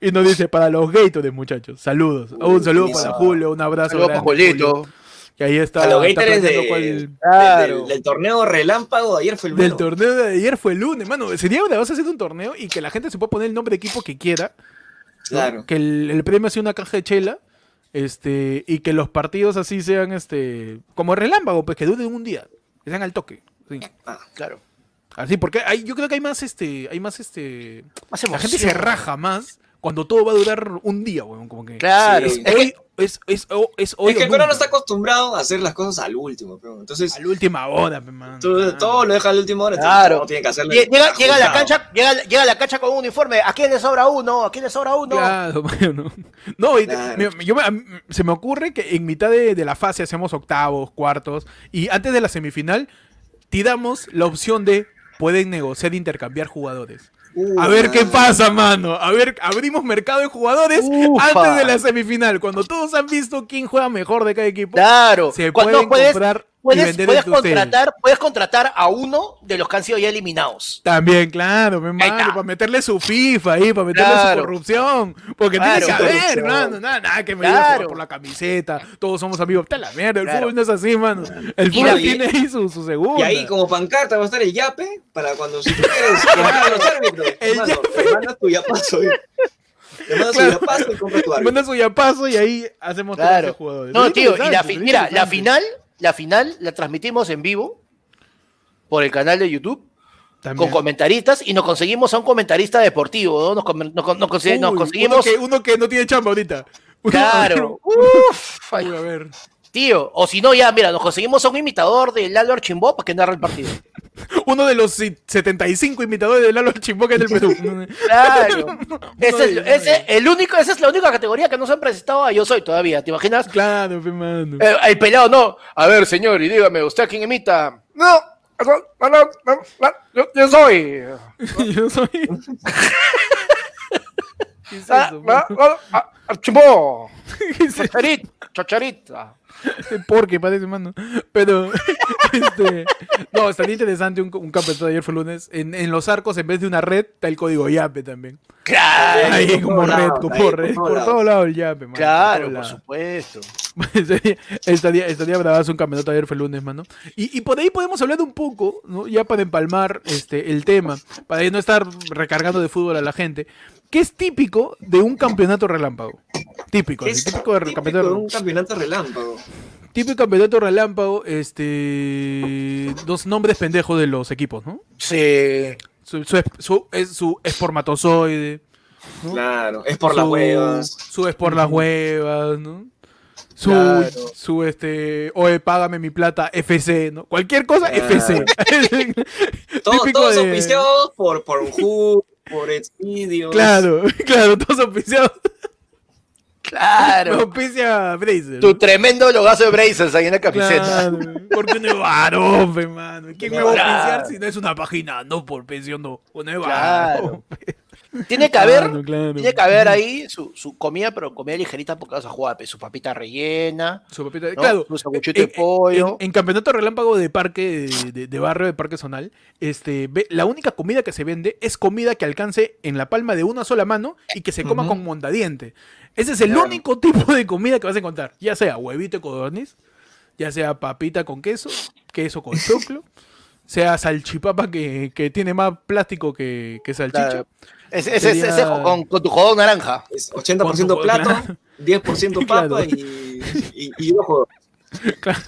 Y nos dice, para los Gators, muchachos, saludos. Un saludo para. Julio, un abrazo. Saludos para Julito. Julio. Y ahí está. A los está de- cuál- Claro. Del, del torneo relámpago de ayer fue el Del bueno. torneo de ayer fue el lunes, mano. Sería una base hacer un torneo y que la gente se pueda poner el nombre de equipo que quiera. ¿no? Claro. Que el, el premio sea una caja de chela. Este, y que los partidos así sean este. Como relámpago, pues que duren un día. Que sean al toque. sí. Ah, Claro. Así, porque hay, yo creo que hay más este. Hay más este. Más La gente se raja más cuando todo va a durar un día, weón. Como que. Claro. Sí. Es Hoy, que- es, es, o- es hoy es que el peruano está acostumbrado a hacer las cosas al último, pero entonces A la última hora, man. todo lo deja al último hora. entonces Claro. todo tiene que hacerlo Lle- Llega, llega a la cancha, llega, llega a la cancha con un uniforme. ¿A quién le sobra uno? ¿A quién le sobra uno? Claro, bueno. No, y te- Claro. me- yo me- a se me ocurre que en mitad de, de la fase hacemos octavos, cuartos, y antes de la semifinal, tiramos la opción de pueden negociar e intercambiar jugadores. Uh, A ver qué mano. pasa, mano. A ver, abrimos mercado de jugadores Ufa. antes de la semifinal. Cuando todos han visto quién juega mejor de cada equipo, Claro. se Cuando pueden comprar puedes, puedes contratar, puedes contratar a uno de los que han sido ya eliminados. También, claro, mi Ahí mano, está. para meterle su FIFA ahí, para meterle Claro. su corrupción. Porque Claro. tiene que haber, Corrupción. mano, nada, nada que me diga Claro. jugar por la camiseta, todos somos amigos. Está la mierda, el Claro. fútbol no es así, mano. El Y fútbol la- tiene ahí su, su segunda. Y ahí como pancarta va a estar el yape para cuando si tú quieres a los árbitros. El hermano, yape. Te mandas tu yapazo. eh. Te mandas Claro. tu yapazo y compras tu árbitro. Manda su yapazo y ahí hacemos todos Claro. los jugadores. No, tío, y la mira, la final, la final la transmitimos en vivo por el canal de YouTube También. con comentaristas y nos conseguimos a un comentarista deportivo, ¿no? Nos, com- nos con- nos conse- nos Uy, conseguimos. Uno que, uno que no tiene chamba ahorita. Uno- Claro. Uf, ay, Uy, a ver. Tío, o si no, ya, mira, nos conseguimos a un imitador del Lalo Archimbó para que narre el partido. Uno de los si- 75 imitadores de Lalo Chimboca del Perú. Claro. Ese es, ese, el único, esa es la única categoría que no se han presentado a Yo Soy todavía, ¿te imaginas? Claro, pe, mano. Eh, el pelado no. A ver, señor, y dígame, ¿usted a quién imita? No, no, no, no, no, no, yo, yo soy. Yo soy. ¿Qué es eso, ah, ah, ah, Archimbó. ¿Qué es eso? Chacharita, chacharita. Porque parece, mano. Pero, este. No, estaría interesante un, un campeonato de ayer fue lunes. En, en los arcos, en vez de una red, está el código YAPE también. Claro, Ahí, por como red, como ahí, por red. todos Por lados. todos lados el YAPE, mano. claro, por por supuesto. estaría, estaría, bravazo un campeonato de ayer fue lunes, mano. Y, y por ahí podemos hablar un poco, ¿no? Ya para empalmar este, el tema, para no estar recargando de fútbol a la gente. ¿Qué es típico de un campeonato relámpago? Típico, Es típico típico campeonato de un campeonato relámpago. Típico campeonato relámpago, este. Dos nombres pendejos de los equipos, ¿no? Sí. Su, su, es- su- es- su espermatozoide. ¿no? Claro, es por las huevas. Su es por las huevas, ¿no? Su, Claro. su este, oye, págame mi plata, FC, ¿no? Cualquier cosa, Claro. FC. Todo- todos de- auspiciados por, por Who, por Exvideos. Claro, claro, todos auspiciados. Claro. auspicia Bracer. Tu tremendo logazo de Brazers ahí en la camiseta. Claro, porque no es varón, pe, mano. ¿Quién me va a auspiciar si no es una página? No, por pensión, no. No es Claro. Tiene que haber, Claro, claro. tiene que haber ahí su, su comida, pero comida ligerita porque vas a jugar, pues, su papita rellena, Su papita- ¿no? Claro. su sanguchito de En, pollo. en- en campeonato relámpago de parque, de, de- de barrio, de parque zonal, este, ve- la única comida que se vende es comida que alcance en la palma de una sola mano y que se coma con mondadiente. Ese es el Claro. único tipo de comida que vas a encontrar. Ya sea huevito de codorniz, ya sea papita con queso, queso con choclo, sea salchipapa que, que tiene más plástico que, que salchicha. Claro. Sería- ese con, con tu jodón naranja. Es 80% Con- plato, claro. 10% papa Claro. y, y, y ojo. Claro,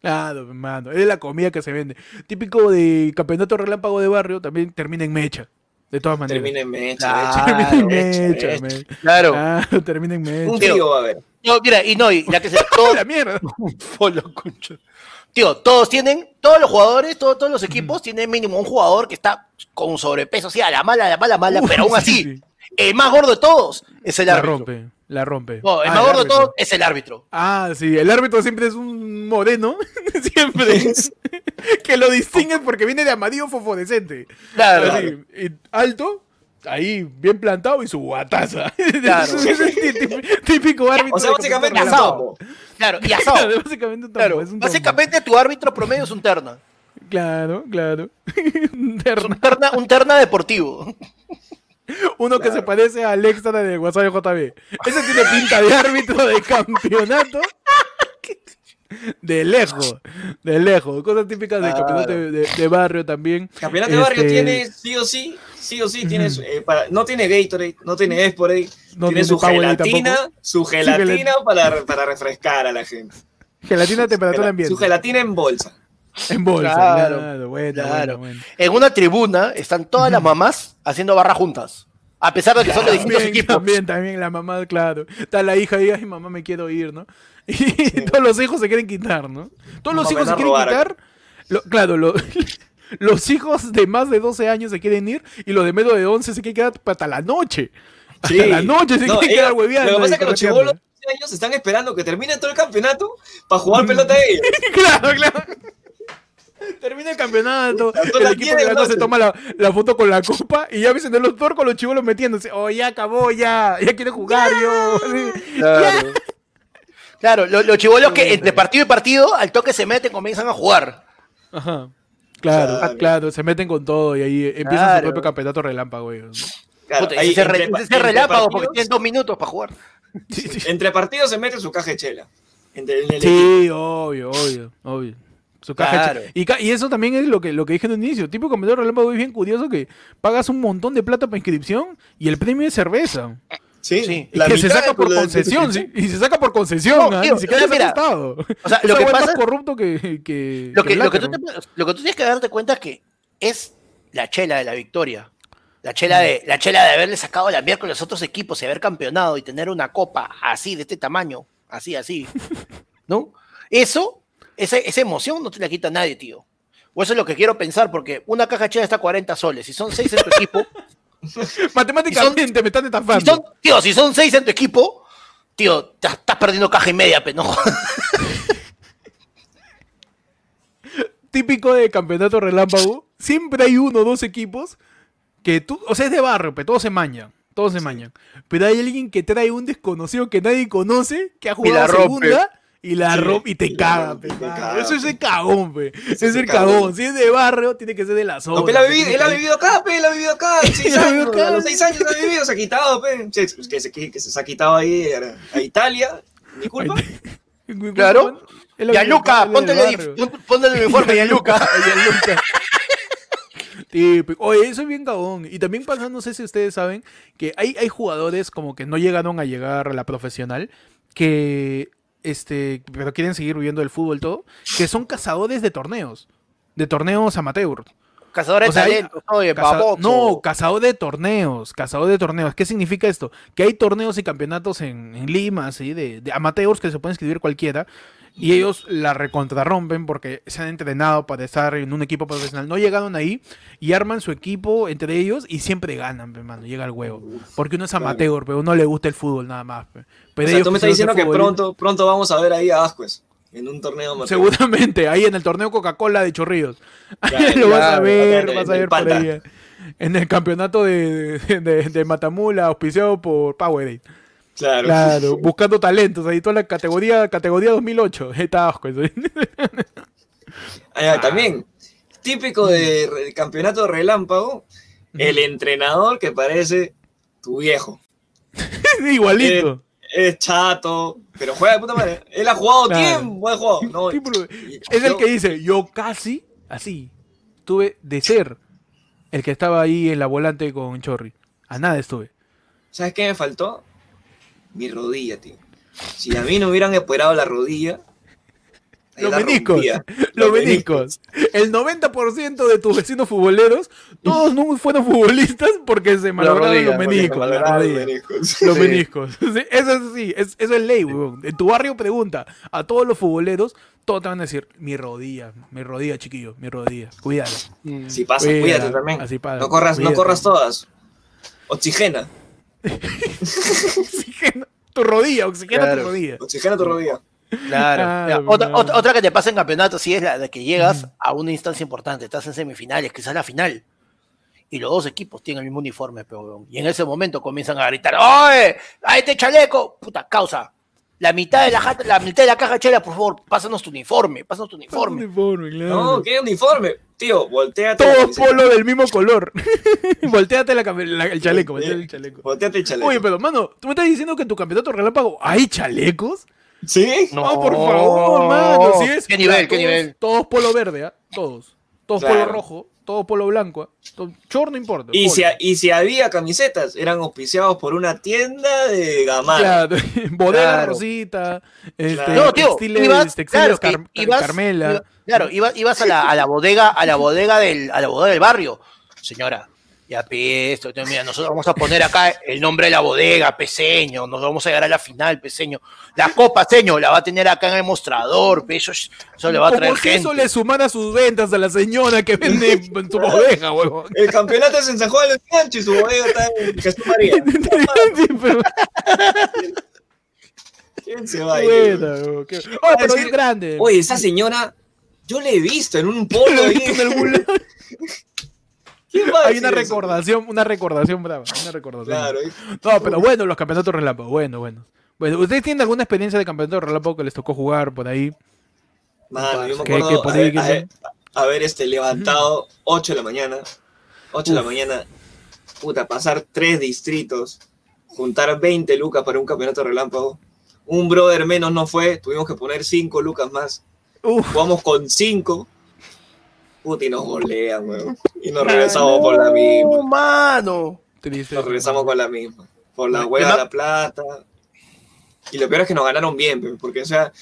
claro, hermano. Es la comida que se vende. Típico de campeonato relámpago de barrio, también termina en mecha. De todas maneras. Termina en mecha. Claro. mecha, Termina en mecha, mecha, mecha. men. Claro. Claro, termina en mecha. Un Tío. va a haber. No, mira, y no, y la que se. todo- la mierda. Por la concha. Tío, todos tienen, todos los jugadores, todos, todos los equipos tienen mínimo un jugador que está con sobrepeso, así a la mala, a la mala, mala, Uy, pero aún sí, así, sí. El más gordo de todos es el La árbitro. rompe, la rompe. No, el Ah, más gordo de todos es el árbitro. Ah, sí, el árbitro siempre es un moreno, siempre. que lo distingue porque viene de amarillo fosforescente. Claro. Así, y alto, ahí bien plantado y su guataza. Claro. Es el tí- tí- típico árbitro. O sea, básicamente topo. Claro, y asado. básicamente un tombo, Claro, es un tombo. básicamente tu árbitro promedio es un terna. Claro, claro. Un terna. un terna, un terna deportivo. Uno que se parece al extra de WhatsApp JB. Ese tiene pinta de árbitro de campeonato. De lejos, de lejos. Cosas típicas de Claro. campeonato de, de- de barrio también. Campeonato de barrio Este, tiene sí o sí, sí o sí, tiene, su- eh, para- no tiene Gatorade, no tiene Esporade, No tiene tiene su gelatina, su gelatina para, para refrescar a la gente. Gelatina a temperatura ambiente. Su gelatina en bolsa. En bolsa. Claro, Claro, bueno, claro. bueno, bueno. En una tribuna están todas las mamás haciendo barra juntas. A pesar de que son de distintos También, equipos. también, también la mamá, claro. Está la hija ahí, ay, mamá, me quiero ir, ¿no? Y todos los hijos se quieren quitar, ¿no? Todos los hijos se quieren robar quitar. Lo- claro, lo- los hijos de más de 12 años se quieren ir y los de menos de 11 se quieren quedar hasta la noche. Hasta la noche se No, quieren ellos- quedar hueveando. Lo que pasa y es que los chibolos de 12 años están esperando que termine todo el campeonato para jugar pelota ellos. Claro, claro. Termina el campeonato, el equipo 10 que de la ganó se toma la, la foto con la copa y ya ves en los torcos los chivolos metiéndose. Oh, ya acabó, ya, ya quiero jugar yo. Claro. Claro, lo- los chivolos que entre partido y partido al toque se meten, comienzan a jugar. Ajá. Claro, Claro. claro, se meten con todo y ahí empiezan su propio campeonato relámpago. güey. Claro, Puta, ahí re- entre- relámpago porque partidos- tienen dos minutos para jugar. Sí, sí. Entre partidos se mete su caja de chela. Entre- en el equipo. Sí, obvio, obvio, obvio. Su caja Claro. y, ca- y eso también es lo que, lo que dije en un inicio. Tipo comedor relámpago es bien curioso que pagas un montón de plata para inscripción y el premio es cerveza. Sí, Sí. Y la que se saca por concesión, sí. Y se saca por concesión, No, ¿ah? tío, ni siquiera o sea, se ha mira, costado. o sea, lo que es pasa- más corrupto que, que, Lo que, lo, que tú ¿no? te- lo que tú tienes que darte cuenta es que es la chela de la victoria. La chela de, la chela de haberle sacado la miércoles a los otros equipos y haber campeonado y tener una copa así, de este tamaño, así, así. ¿No? Eso, esa, esa emoción no te la quita nadie, tío. O eso es lo que quiero pensar, porque una caja chela está a 40 soles. Si son 6 en tu equipo, Matemáticamente me están si estafando. son, tío, si son 6 en tu equipo, tío, estás perdiendo caja y media, pero no. Típico de campeonato relámpago. Siempre hay uno o dos equipos que tú, o sea, es de barrio, pero todos se mañan. Todos se mañan. Pero hay alguien que trae un desconocido que nadie conoce, que ha jugado la segunda y la Sí, rompe y te caga, pe, Eso es el cagón, pe. Es es el cagón. Si es de barrio, tiene que ser de la zona. No, él ha vivido, tiene él ha que- vivido acá, pe, él ha vivido acá, seis Él ha vivido años, acá. a los seis años ha vivido, se ha quitado, pe, que se, que se ha quitado ahí a, a Italia, mi culpa. Claro. Él ha Ya vivido acá, Luca, él es ponte el, uniforme, ya Luca. Gianluca. Típico. Oye, eso es bien cagón. Y también pasa, no sé si ustedes saben, que hay, hay jugadores como que no llegaron a llegar a la profesional, que este, pero quieren seguir viviendo el fútbol todo, que son cazadores de torneos. De torneos amateur. Cazadores O sea, de talentos, oye, Caza- baboso. no, cazador de torneos, cazador de torneos. ¿Qué significa esto? Que hay torneos y campeonatos en, en Lima, así, de, de amateurs que se pueden escribir cualquiera. Y ellos la recontrarrompen porque se han entrenado para estar en un equipo profesional. No llegaron ahí y arman su equipo entre ellos y siempre ganan, pe, mano. Llega el huevo. Porque uno es amateur, pero uno le gusta el fútbol nada más. pe. Pero o sea, ellos tú me estás diciendo que pronto, pronto vamos a ver ahí a Ascuez en un torneo amateur. Seguramente, ahí en el torneo Coca-Cola de Chorrillos. Ahí lo vas a ver, en vas a ver por ahí. En el campeonato de, de, de Matamula, auspiciado por Powerade. Claro. Claro, buscando talentos, ahí toda la categoría, categoría 2008. Está asco eso. Ah, también, típico de re- campeonato relámpago, el entrenador que parece tu viejo. Igualito. Es chato, pero juega de puta madre. Él ha jugado Claro. tiempo, ha jugado. No, es el que dice, yo casi, así, tuve de ser el que estaba ahí en la volante con Chorri. A nada estuve. ¿Sabes qué me faltó? Mi rodilla, tío. Si a mí no hubieran operado la rodilla. Los meniscos, los meniscos. El 90% de tus vecinos futboleros, todos no fueron futbolistas porque se malograron rodilla, los meniscos. Los meniscos. Los Sí. meniscos. Sí, eso es sí, es, eso es ley, weón. En tu barrio pregunta a todos los futboleros, todos te van a decir, mi rodilla, mi rodilla, chiquillo, mi rodilla. Cuídala. Mm. Si pasa, Cuida, cuídate también. así pasa, no corras, no corras todas. Oxigena. Oxigena tu rodilla, oxigena Claro. tu rodilla. Oxigena tu rodilla. Claro. Ya, otra, otra, otra que te pasa en campeonato, sí, es la de que llegas a una instancia importante, estás en semifinales, quizás la final, y los dos equipos tienen el mismo uniforme, pero, y en ese momento comienzan a gritar, ¡Oye! ¡A este chaleco! ¡Puta causa! la mitad de la, jata- la mitad de la caja chela, por favor, pásanos tu uniforme, pásanos tu uniforme. Uniforme, claro. No, ¿qué uniforme? Tío, volteate. Todo la camiseta. polo del mismo color. volteate la la- el chaleco, volteate el chaleco. Volteate el chaleco. Oye, pero mano, ¿tú me estás diciendo que en tu campeonato relámpago hay chalecos? ¿Sí? No, por favor, mano. Si es, ¿Qué nivel, qué todos- nivel? Todos polo verde, ¿ah? Todos. Todos Claro. polo rojo, todos polo blanco. To- Chor no importa. Y polo. si, y si había camisetas, eran auspiciados por una tienda de Gamarra. Claro, bodega Claro. Rosita, este, Claro. No, tío, textiles, ibas, textiles claro, Car- ibas- Carmela. claro, ibas, ibas a, la, a la bodega, a la bodega del, a la bodega del barrio. Señora, ya pesto, mira, nosotros vamos a poner acá el nombre de la bodega, peseño, nos vamos a llegar a la final, peseño. La copa, señor, la va a tener acá en el mostrador, eso, eso le va a ¿Cómo traer que gente. eso le sumara sus ventas a la señora que vende en tu bodega, huevón? El campeonato es en San Juan de los Canchos y su bodega está en Jesús María. ¿Quién se va a ir? Huevón, qué- Oye, pero es grande. Oye, esa señora, yo la he visto en un polo ahí. En algún lado. ¿Quién va a Hay una eso? recordación, una recordación brava, una recordación. Claro. No, pero bueno, los campeonatos relámpago, bueno, bueno. Bueno, ¿ustedes tienen alguna experiencia de campeonato relámpago que les tocó jugar por ahí? Mano, yo me ¿Qué- acuerdo qué por ahí, haber, haber- haber, este, levantado 8 de la mañana, 8 de la mañana, puta, pasar tres distritos, juntar 20 lucas para un campeonato relámpago. Un brother menos no fue, tuvimos que poner 5 lucas más. Uf, Jugamos con 5. Puta, y nos golean, weón. Y nos regresamos por la misma. No, mano. triste. Nos regresamos con la misma. Por la me- de la plata. Y lo peor es que nos ganaron bien, porque, o sea,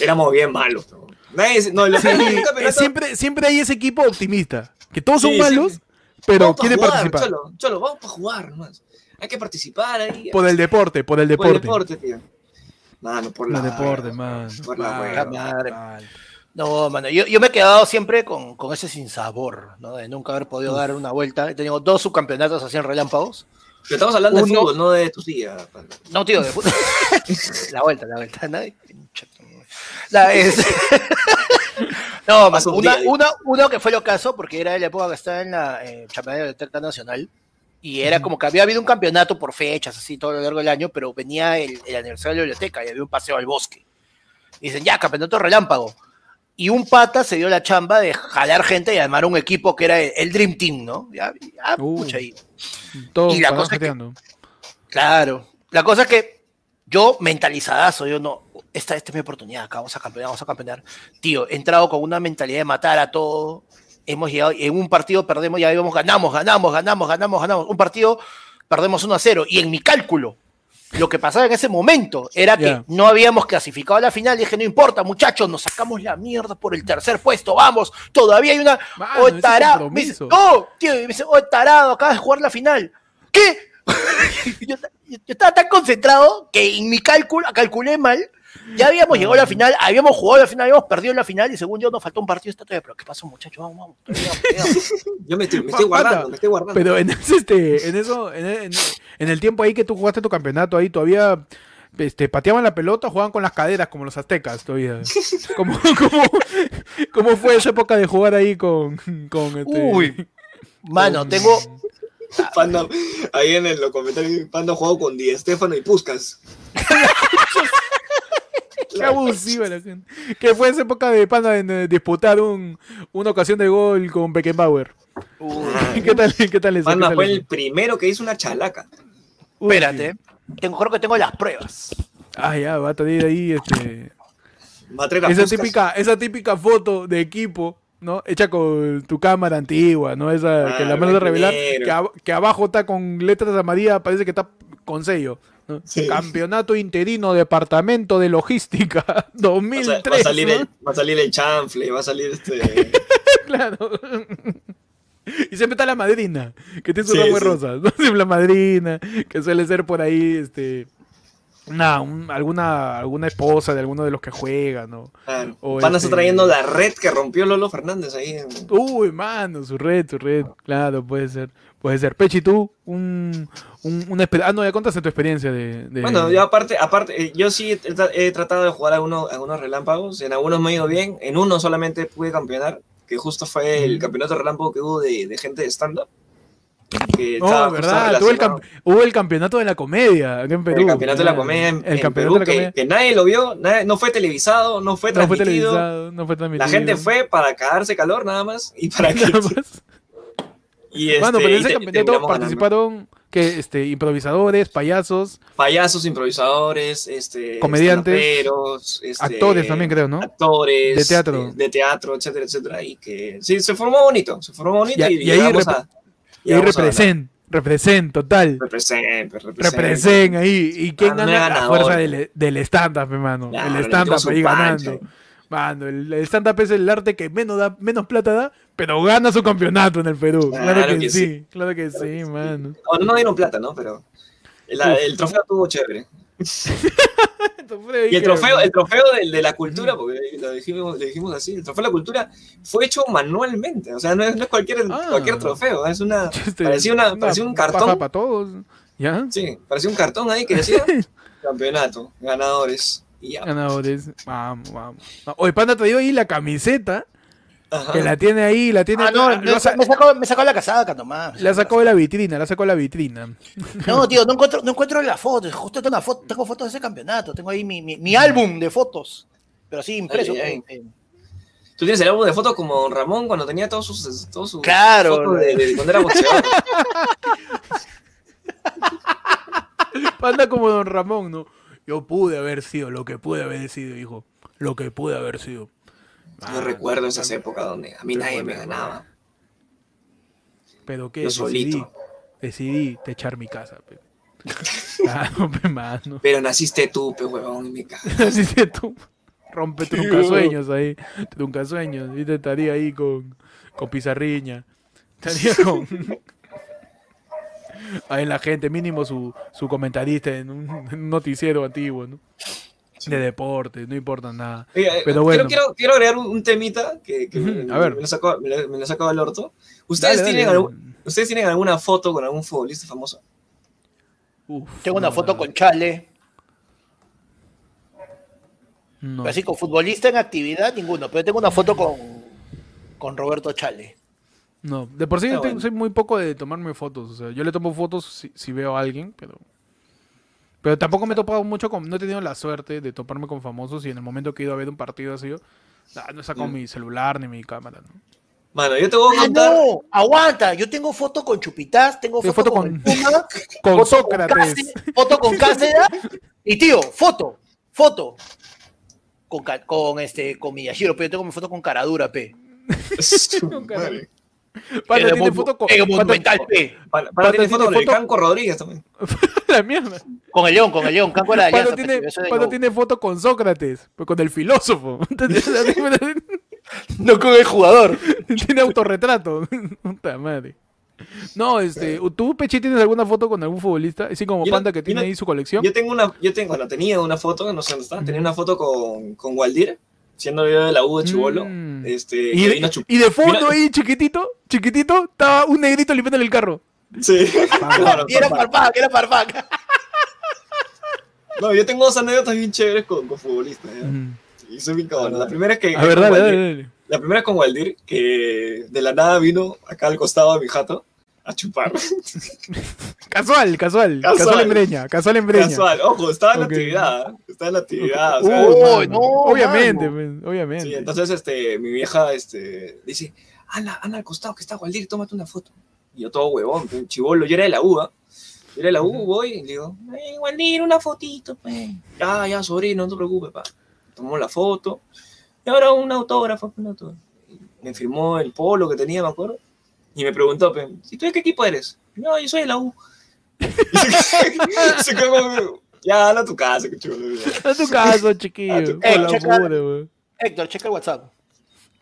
éramos bien malos. ¿no? Nadie, no, Sí, siempre, siempre hay ese equipo optimista, que todos son Sí, malos, sí. pero jugar, participar. Cholo, cholo, vamos para jugar nomás. Hay que participar ahí. Por el deporte, por el por deporte. el deporte, tío. Mano, por la Por el deporte, man. Por la hueva. madre. mal. No, mano, yo, yo me he quedado siempre con, con ese sinsabor, ¿no? De nunca haber podido dar una vuelta. He tenido dos subcampeonatos así en relámpagos. Pero estamos hablando de fútbol, no de tu silla. padre. No, tío, de puta. la vuelta, la vuelta. ¿no? La, es- no, mano, un una, día. una- uno que fue lo caso, porque era de la época que estaba en la eh, de Biblioteca Nacional. Y era como que había habido un campeonato por fechas, así todo a lo largo del año, pero venía el, el aniversario de la biblioteca y había un paseo al bosque. Y dicen, ya, campeonato relámpago. Y un pata se dio la chamba de jalar gente y armar un equipo que era el, el Dream Team, ¿no? Ya, ya, Uh. pucha, y- Todos Y la cosa es que-. Claro. La cosa es que yo, mentalizadazo, yo no, esta, esta es mi oportunidad, acá vamos a campeonar, vamos a campeonar. Tío, he entrado con una mentalidad de matar a todo. Hemos llegado, en un partido perdemos, ya íbamos, ganamos, ganamos, ganamos, ganamos, ganamos. Un partido perdemos 1 a 0. Y en mi cálculo, lo que pasaba en ese momento era que no habíamos clasificado a la final. Y dije, no importa, muchachos, nos sacamos la mierda por el tercer puesto, vamos. Todavía hay una. Mano, oh, tarado. Me dice, oh, tío, y me dice, oh, tarado, acabas de jugar la final. ¿Qué? yo, yo estaba tan concentrado que en mi cálculo, calculé mal. Ya habíamos llegado a la final, habíamos jugado la final, habíamos perdido la final y según yo nos faltó un partido esta todavía. Pero ¿qué pasó, muchachos? Vamos, vamos. todavía. Yo me estoy, me estoy Pata, guardando, me estoy guardando. Pero en ese, este, en eso, en, en- en el tiempo ahí que tú jugaste tu campeonato ahí, todavía este, pateaban la pelota, jugaban con las caderas como los aztecas todavía. ¿Cómo, cómo, cómo fue esa época de jugar ahí con, con este, Uy. Mano, con- tengo. Panda, ahí en el- los comentarios, Panda jugado con Di Stefano y Puskas. Qué abusiva la gente. Que fue esa época de pana en eh, disputar un, una ocasión de gol con Beckenbauer. ¿Qué tal, qué tal eso? ¿Qué Panda tal fue eso? el primero que hizo una chalaca. Uy, Espérate. Tengo, creo que tengo las pruebas. Ah, ya, va a tener ahí este, Va a traer a esa Puskas. típica, esa típica foto de equipo, ¿no? Hecha con tu cámara antigua, ¿no? Esa que Ah, la menos de revelar, que, ab- que abajo está con letras amarillas, parece que está con sello. ¿no? Sí. Campeonato interino, departamento de logística, Va a, 2003. va a salir ¿no? el, va a salir el chanfle, va a salir este. Claro. Y siempre está la madrina, que tiene su Sí, ramo de sí. rosas. ¿no? Siempre la madrina, que suele ser por ahí, este. Un- alguna, alguna esposa de alguno de los que juegan, ¿no? Claro. O Panda este- trayendo la red que rompió Lolo Fernández ahí. en- Uy, mano, su red, su red. Claro, puede ser. Puede ser. Pechi, tú, un, un, una Ah, no, ya contaste tu experiencia de. de- Bueno, yo aparte, aparte, eh, yo sí he, tra- he tratado de jugar algunos, algunos relámpagos. En algunos me ha ido bien. En uno solamente pude campeonar, que justo fue el campeonato relámpago que hubo de, de gente de stand-up. No, verdad, el hubo el campeonato de la comedia en Perú. El campeonato de la ¿verdad? comedia en, El en Perú, de la que, comedia. que nadie lo vio, nadie- no fue televisado, no fue no fue transmitido. televisado, no fue transmitido. la gente fue para cagarse calor nada más y para que... Y este, Bueno, pero en y ese campeonato ganando. participaron que este improvisadores, payasos, payasos, improvisadores, este, Comediantes, este, actores también creo, ¿no? actores De teatro. eh, de teatro, etcétera, etcétera, y que sí, se formó bonito, se formó bonito Y- y, y ahí rep- a, Y ahí represent, represent, total. Represent, represent. Represent ahí. ¿Y quién gana? La fuerza del, del stand-up, hermano. Claro, el metimos un ahí ganando. Mano, el, el stand-up es el arte que menos da, menos plata da, pero gana su campeonato en el Perú. Claro, Claro que, que sí, sí. claro que sí, mano. Bueno, no dieron plata, ¿no? Pero el, el trofeo estuvo chévere. Y el trofeo, el trofeo de, de la cultura, porque lo dijimos, le dijimos así, el trofeo de la cultura fue hecho manualmente. O sea, no es, no es cualquier, Ah. cualquier trofeo, es una. Este, parecía, una, parecía un cartón. para todos. ¿Ya? Sí, parecía un cartón ahí que decía campeonato, ganadores. Y ya. Ganadores. Vamos, vamos. No, Oye, Panda te dio ahí la camiseta, Ajá. que la tiene ahí, la tiene. Ah, no, me, sa- me sacó, me sacó la casaca nomás. la sacó de la vitrina, la sacó de la vitrina. No, tío, no encuentro, no encuentro la foto. Justo tengo, una foto, tengo fotos de ese campeonato. Tengo ahí mi, mi, mi álbum de fotos. Pero sí, impreso. Ay, ay. eh, Tú tienes el álbum de fotos como Don Ramón cuando tenía todos sus, todos sus Claro. fotos de, de cuando era boxeador. Panda como Don Ramón, ¿no? Yo pude haber sido lo que pude haber sido, hijo. Lo que pude haber sido. Yo recuerdo esas épocas donde a mí nadie me ganaba. Pero qué, Yo decidí, solito. decidí techar mi casa, pe. Claro, pe, mano. Pero naciste tú, pe huevón, en mi casa. Que tú rompe truncasueños ahí. Truncasueños. Y te estaría ahí con, con pizarriña. Estaría con. Ahí la gente, mínimo su, su comentarista en un, en un noticiero antiguo, ¿no? De deporte, no importa nada. Oiga, eh, Pero quiero, bueno. quiero, quiero agregar un, un temita que, me, a ver. me lo sacó, me lo- me lo sacó del orto. ¿Ustedes, Dale, tienen dale. algún- ¿Ustedes tienen alguna foto con algún futbolista famoso? Uf, Tengo una no, foto con Chale. no. Pero así, con futbolista en actividad, ninguno. Pero tengo una foto con, con Roberto Chale. No, de por sí yo tengo- bueno. soy muy poco de tomarme fotos. O sea, yo le tomo fotos si, si veo a alguien, pero. Pero tampoco me he topado mucho con. No he tenido la suerte de toparme con famosos y en el momento que he ido a ver un partido así, nah, no he sacado Mm. mi celular ni mi cámara. ¿no? Mano, yo te voy a ¡Ah, no! Aguanta. Yo tengo foto con Chupitaz, tengo foto, foto con, con- Puma, Con foto Sócrates. Cáceres, foto con Cáceres. Y tío, foto, foto. Con, con este, con Miyashiro, pero yo tengo mi foto con Caradura, P. Madre. Panda El tiene monu- foto con. Monumental, P. Pata tiene foto con el foto- Canco Rodríguez también. la mierda. Con el León, con el León. Canco era Alianza, tiene, León. tiene foto con Sócrates, pues con el filósofo. No con el jugador. tiene autorretrato. Puta madre. No, este, ¿tú, Pechi, tienes alguna foto con algún futbolista? Así como Yo no- Panda que tiene no- ahí su colección. Yo tengo una, yo tengo, bueno, tenía una foto, no sé dónde está, tenía una foto con, con Waldir, siendo yo de la U de Chivolo. Mm. Este, Y de, vino a chup- y de fondo Mira- ahí, chiquitito, chiquitito, estaba un negrito limpiándole el carro. Sí. Claro, Y era. Parpac, era Parpac. No, yo tengo dos anécdotas bien chéveres con, con futbolistas. Y soy bien cabrón. La primera es que. A ver, dale, dale. La primera es con Waldir, que de la nada vino acá al costado de mi jato a chupar. Casual, casual, casual, Casual. en breña, casual en breña. Casual, ojo, estaba en la actividad. Estaba en la actividad. o sea, Uy, Uy, mano. no, obviamente, pues, obviamente. Sí, entonces este, mi vieja este, dice, anda, anda al costado que está Waldir, tómate una foto. Y yo todo huevón, un chivolo, yo era de la U, Yo era de la U, voy y le digo, "Ey, Waldir, una fotito, pues. Ya, ya, sobrino, no te preocupes, pa. Tomamos la foto. Y ahora un autógrafo, un autógrafo. Y Me firmó el polo que tenía, me acuerdo. Y me preguntó, ¿y tú de qué equipo eres? No, yo soy de la U. Se, quedó ya, anda a tu casa, que chulo. A tu caso, chiquillo. A tu pura. Héctor, checa el WhatsApp.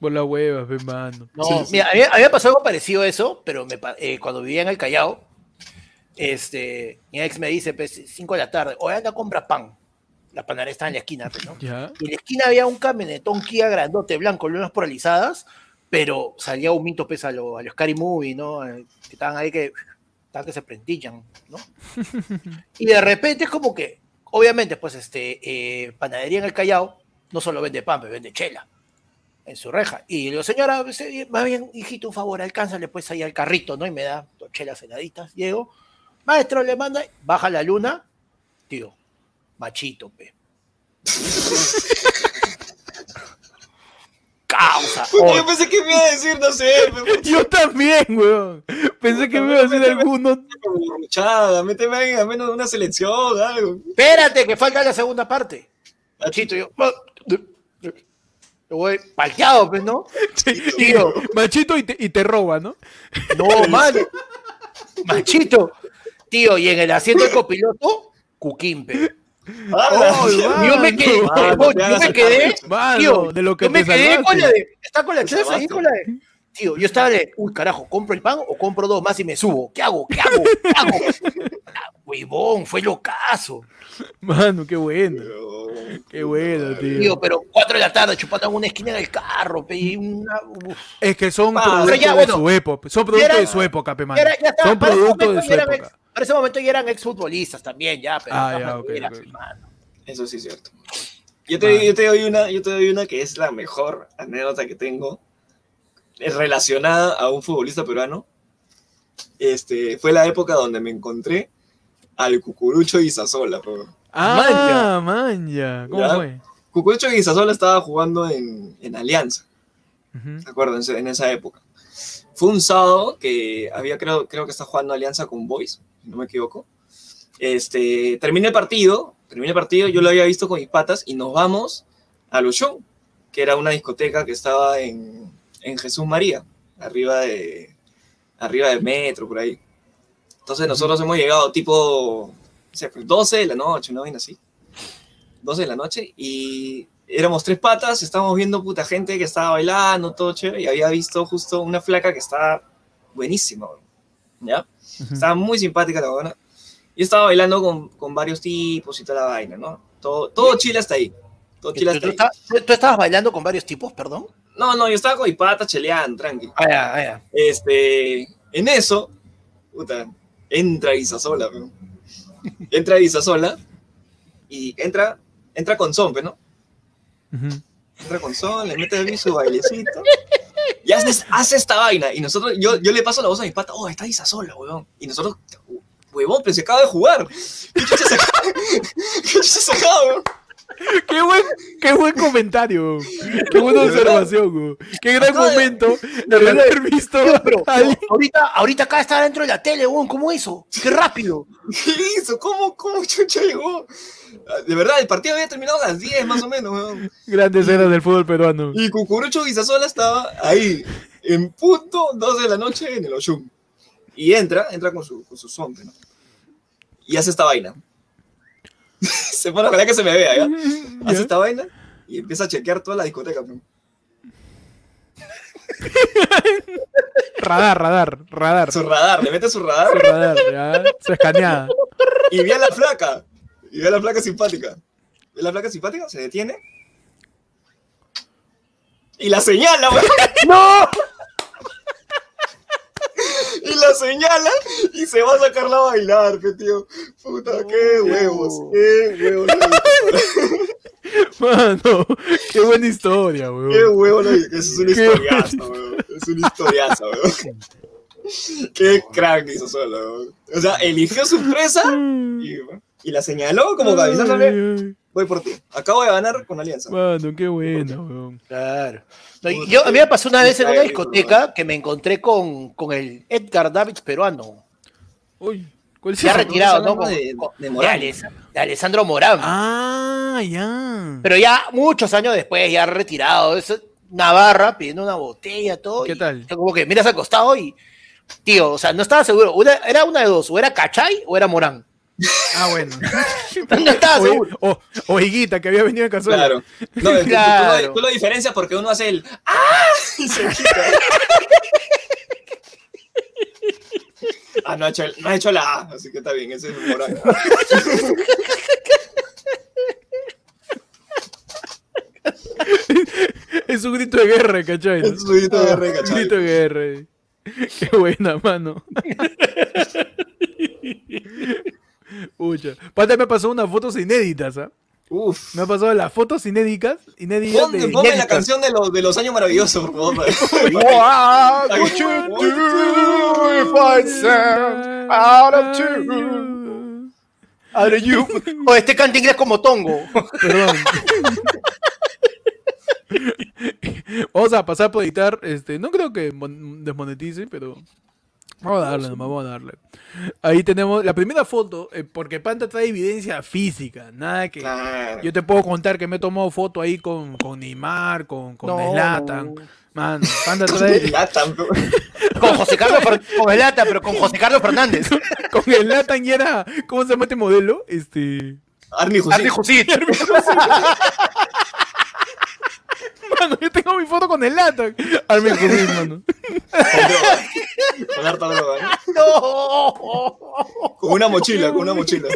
Por la hueva, pe, mano. No, Sí, sí. mira, a mí, a mí me pasó algo parecido a eso, pero me, eh, cuando vivía en el Callao, este, mi ex me dice, pues, 5 de la tarde, oye, anda, compra pan. La panadería está en la esquina, ¿no? Ya. Y en la esquina había un camionetón Kia grandote, blanco, lunas polarizadas, pero salía un mito, pues, a los a los Scary Movie, ¿no? Eh, Que estaban ahí que, estaban que se prendillan, ¿no? Y de repente es como que, obviamente, pues, este, eh, panadería en el Callao no solo vende pan, pero vende chela. en su reja. Y le digo, señora, se- más bien, hijito, un favor, alcánzale pues ahí al carrito, ¿no? Y me da dos chelas heladitas. Llego, maestro, le manda, baja la luna, tío, machito, pe. Causa. Puta, oye, yo pensé que me iba a decir, no sé, Yo también, weón. Pensé que me iba a decir alguno. méteme ahí al menos una selección, algo. espérate, que falta la segunda parte. Machito, yo. Yo voy palteado, pues, ¿no? Tío, Machito y te, y te roba, ¿no? no, mano. Machito. Tío, y en el asiento del copiloto, Cuquimpe. Oh, yo me quedé, Mano, yo me quedé. Mano, tío, de lo que yo me quedé salvaste. con la de, está con la Te chef ahí salvaste. con la de, tío, yo estaba de, uy, carajo, ¿compro el pan o compro dos más y me subo? ¿Qué hago? ¿Qué hago? ¿Qué hago? Ah, Huevón, fue locazo. Mano, qué bueno. Qué bueno, tío. Tío, pero cuatro de la tarde chupando en una esquina del carro, pe, una. Es que son Ah, productos ya, de bueno. su época. Son productos era- de su época, pe, mano. Ya era- ya estaba- Son productos de su época. Para ese momento ya eran exfutbolistas también, ya, pero Ah, ya, ok, maneras, ok. mano. Eso sí es cierto. Yo te, yo te doy una, yo te doy una que es la mejor anécdota que tengo. Es relacionada a un futbolista peruano. Este, fue la época donde me encontré al Cucurucho Izazola. po. Ah, manja. ¿Cómo Ya. fue? Cucurucho estaba jugando en, en Alianza. ¿se acuerdan? En esa época. Fue un sábado que había, creo, creo que está jugando Alianza con Boys, si no me equivoco. Este, terminé el partido, terminé el partido, yo lo había visto con mis patas y nos vamos a los show, que era una discoteca que estaba en, en Jesús María, arriba de, arriba del metro, por ahí. Entonces nosotros hemos llegado tipo, sé, pues, 12 de la noche, una vaina así. 12 de la noche y éramos tres patas, estábamos viendo puta gente que estaba bailando, todo chévere, y había visto justo una flaca que estaba buenísima. ¿ya? Ujú. Estaba muy simpática la buena. Y estaba bailando con, con varios tipos y toda la vaina, ¿no? Todo, todo Chile hasta ahí. Todo ¿Tú, Chile tú hasta ahí. estabas- tú- tú estabas bailando con varios tipos, perdón? No, no, yo estaba con mi pata cheleando, tranqui. Ah, ya, ah, ya. Este, en eso, puta, entra Isasola. Entra Isasola y entra, entra con Zompe, ¿no? Ujú. entra con Son, le mete ahí su bailecito. Y hace, hace esta vaina. Y nosotros, yo, yo le paso la voz a mi pata, oh, está Isasola, weón. Y nosotros, huevón, pero se acaba de jugar. ¿Qué se acaba? ¿Qué weón? Qué buen, qué buen comentario. Qué buena De observación. Qué gran de- momento de verdad. haber visto Tío, pero, ahorita, ahorita acá está dentro de la tele, weón, ¿cómo hizo? ¡Qué rápido! ¿Qué hizo? ¿Cómo, cómo chucha llegó? De verdad, el partido había terminado a las 10 más o menos, weón. grandes eras del fútbol peruano. Y Cucurucho Isasola estaba ahí, en punto, 2 de la noche en el Oshun. Y entra, entra con su, con su zompe, ¿no? Y hace esta vaina. se pone, ojalá que se me vea, ¿ya? Hace esta vaina y empieza a chequear toda la discoteca. ¿no? Radar, radar, radar. Su radar, le mete su Su radar radar, ya. Su escaneada. y ve a la flaca. Y ve a la flaca simpática. Ve a la flaca simpática, se detiene. Y la señala, güey. ¡No! La señala y se va a sacarla a bailar, pe, tío. Puta, qué huevos, qué huevos. Mano, qué buena historia, Qué weón. huevo, eso es una Qué historiaza, weón. Es una historiaza, weón. Qué crack hizo solo, weón. O sea, eligió su presa y, y la señaló como que avisándole, voy por ti. Acabo de ganar con Alianza. Mano, qué buena, weón. Claro. Yo, a mí me pasó una vez en una discoteca que me encontré con, con el Edgar Davids peruano. Uy, ¿cuál es Ya esa? retirado, ¿no? Con- de- con- de Morán. de Ales- de Alessandro Morán. Ah, ya. Pero ya muchos años después, ya retirado, es Navarra pidiendo una botella, todo. ¿Qué y tal? Como que miras al costado y, tío, o sea, no estaba seguro. Una- era una de dos, o era Cachay o era Morán. Ah, bueno. No estaba O, o, o Higuita, que había venido en Cazuela. Claro. No, es que tú- Claro. Tú, lo, tú lo diferencias porque uno hace el ¡Ah! y se quita. Ah, no ha, hecho, el- no ha hecho la A, así que está bien, ese es Morán. Es un grito de guerra, ¿cachai? Es un grito de guerra, Un ¿cachai? grito de guerra. Qué buena, mano. Pucha. Pata me pasó unas fotos inéditas, ¿ah? Uf. Me ha pasado las fotos inéditas, inéditas Ponme, de... ponme la canción de, los de los años maravillosos, por favor. What would you do if I out of tune? Out of you. O este canta inglés como Tongo. Perdón. vamos a pasar por editar, este, no creo que mon- desmonetice, pero vamos a darle, nomás, vamos a darle. Ahí tenemos la primera foto, eh, porque Panta trae evidencia física, nada que... Claro. Yo te puedo contar que me he tomado foto ahí con, con Neymar, con, con No, Zlatan. no. Mano, Panda trae Latan. Con José Carlos, con el Lata, pero con José Carlos Fernández. con el Zlatan y era, ¿cómo se llama este modelo? Este, Arnie Arnie Jusit. Mano, yo tengo mi foto con el Zlatan. Armin Jusid, mano. Con droga. Con harta droga. ¿no? No. Con una mochila, con una mochila.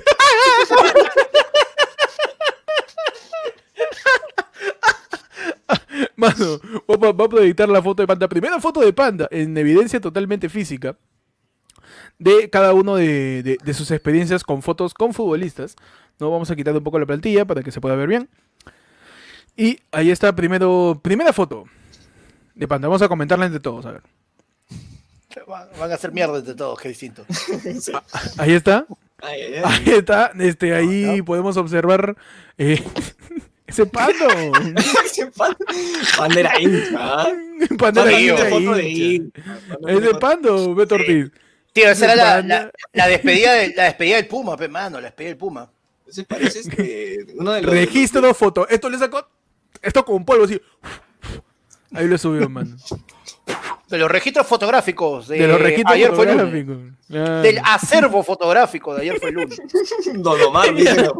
Mano, vamos a, editar la foto de Panda. Primera foto de Panda, en evidencia totalmente física, de cada uno de, de- de sus experiencias con fotos con futbolistas. ¿no? Vamos a quitar un poco la plantilla para que se pueda ver bien. Y ahí está primero, primera foto de Panda. Vamos a comentarla entre todos, a ver. Van a hacer mierda entre todos, qué distinto. Sí. Ahí está. Ahí está. Este, ahí podemos observar eh, ese pando. Ese pan- Panda era hincha. ¿ah? Panda Panda era Tío, tiene hincha, foto de pando, Beto Ortiz. Tío, esa era la, la, la despedida del, la despedida del Puma, pe, mano, la despedida del Puma. Ese parece este, uno de los. Registro foto. Esto le sacó. Esto con polvo así. Ahí lo subió, mano. De los registros fotográficos de, De los registros ayer fue el lunes. fotográficos. Claro. Del acervo fotográfico de ayer fue el lunes. Don Omar, dice,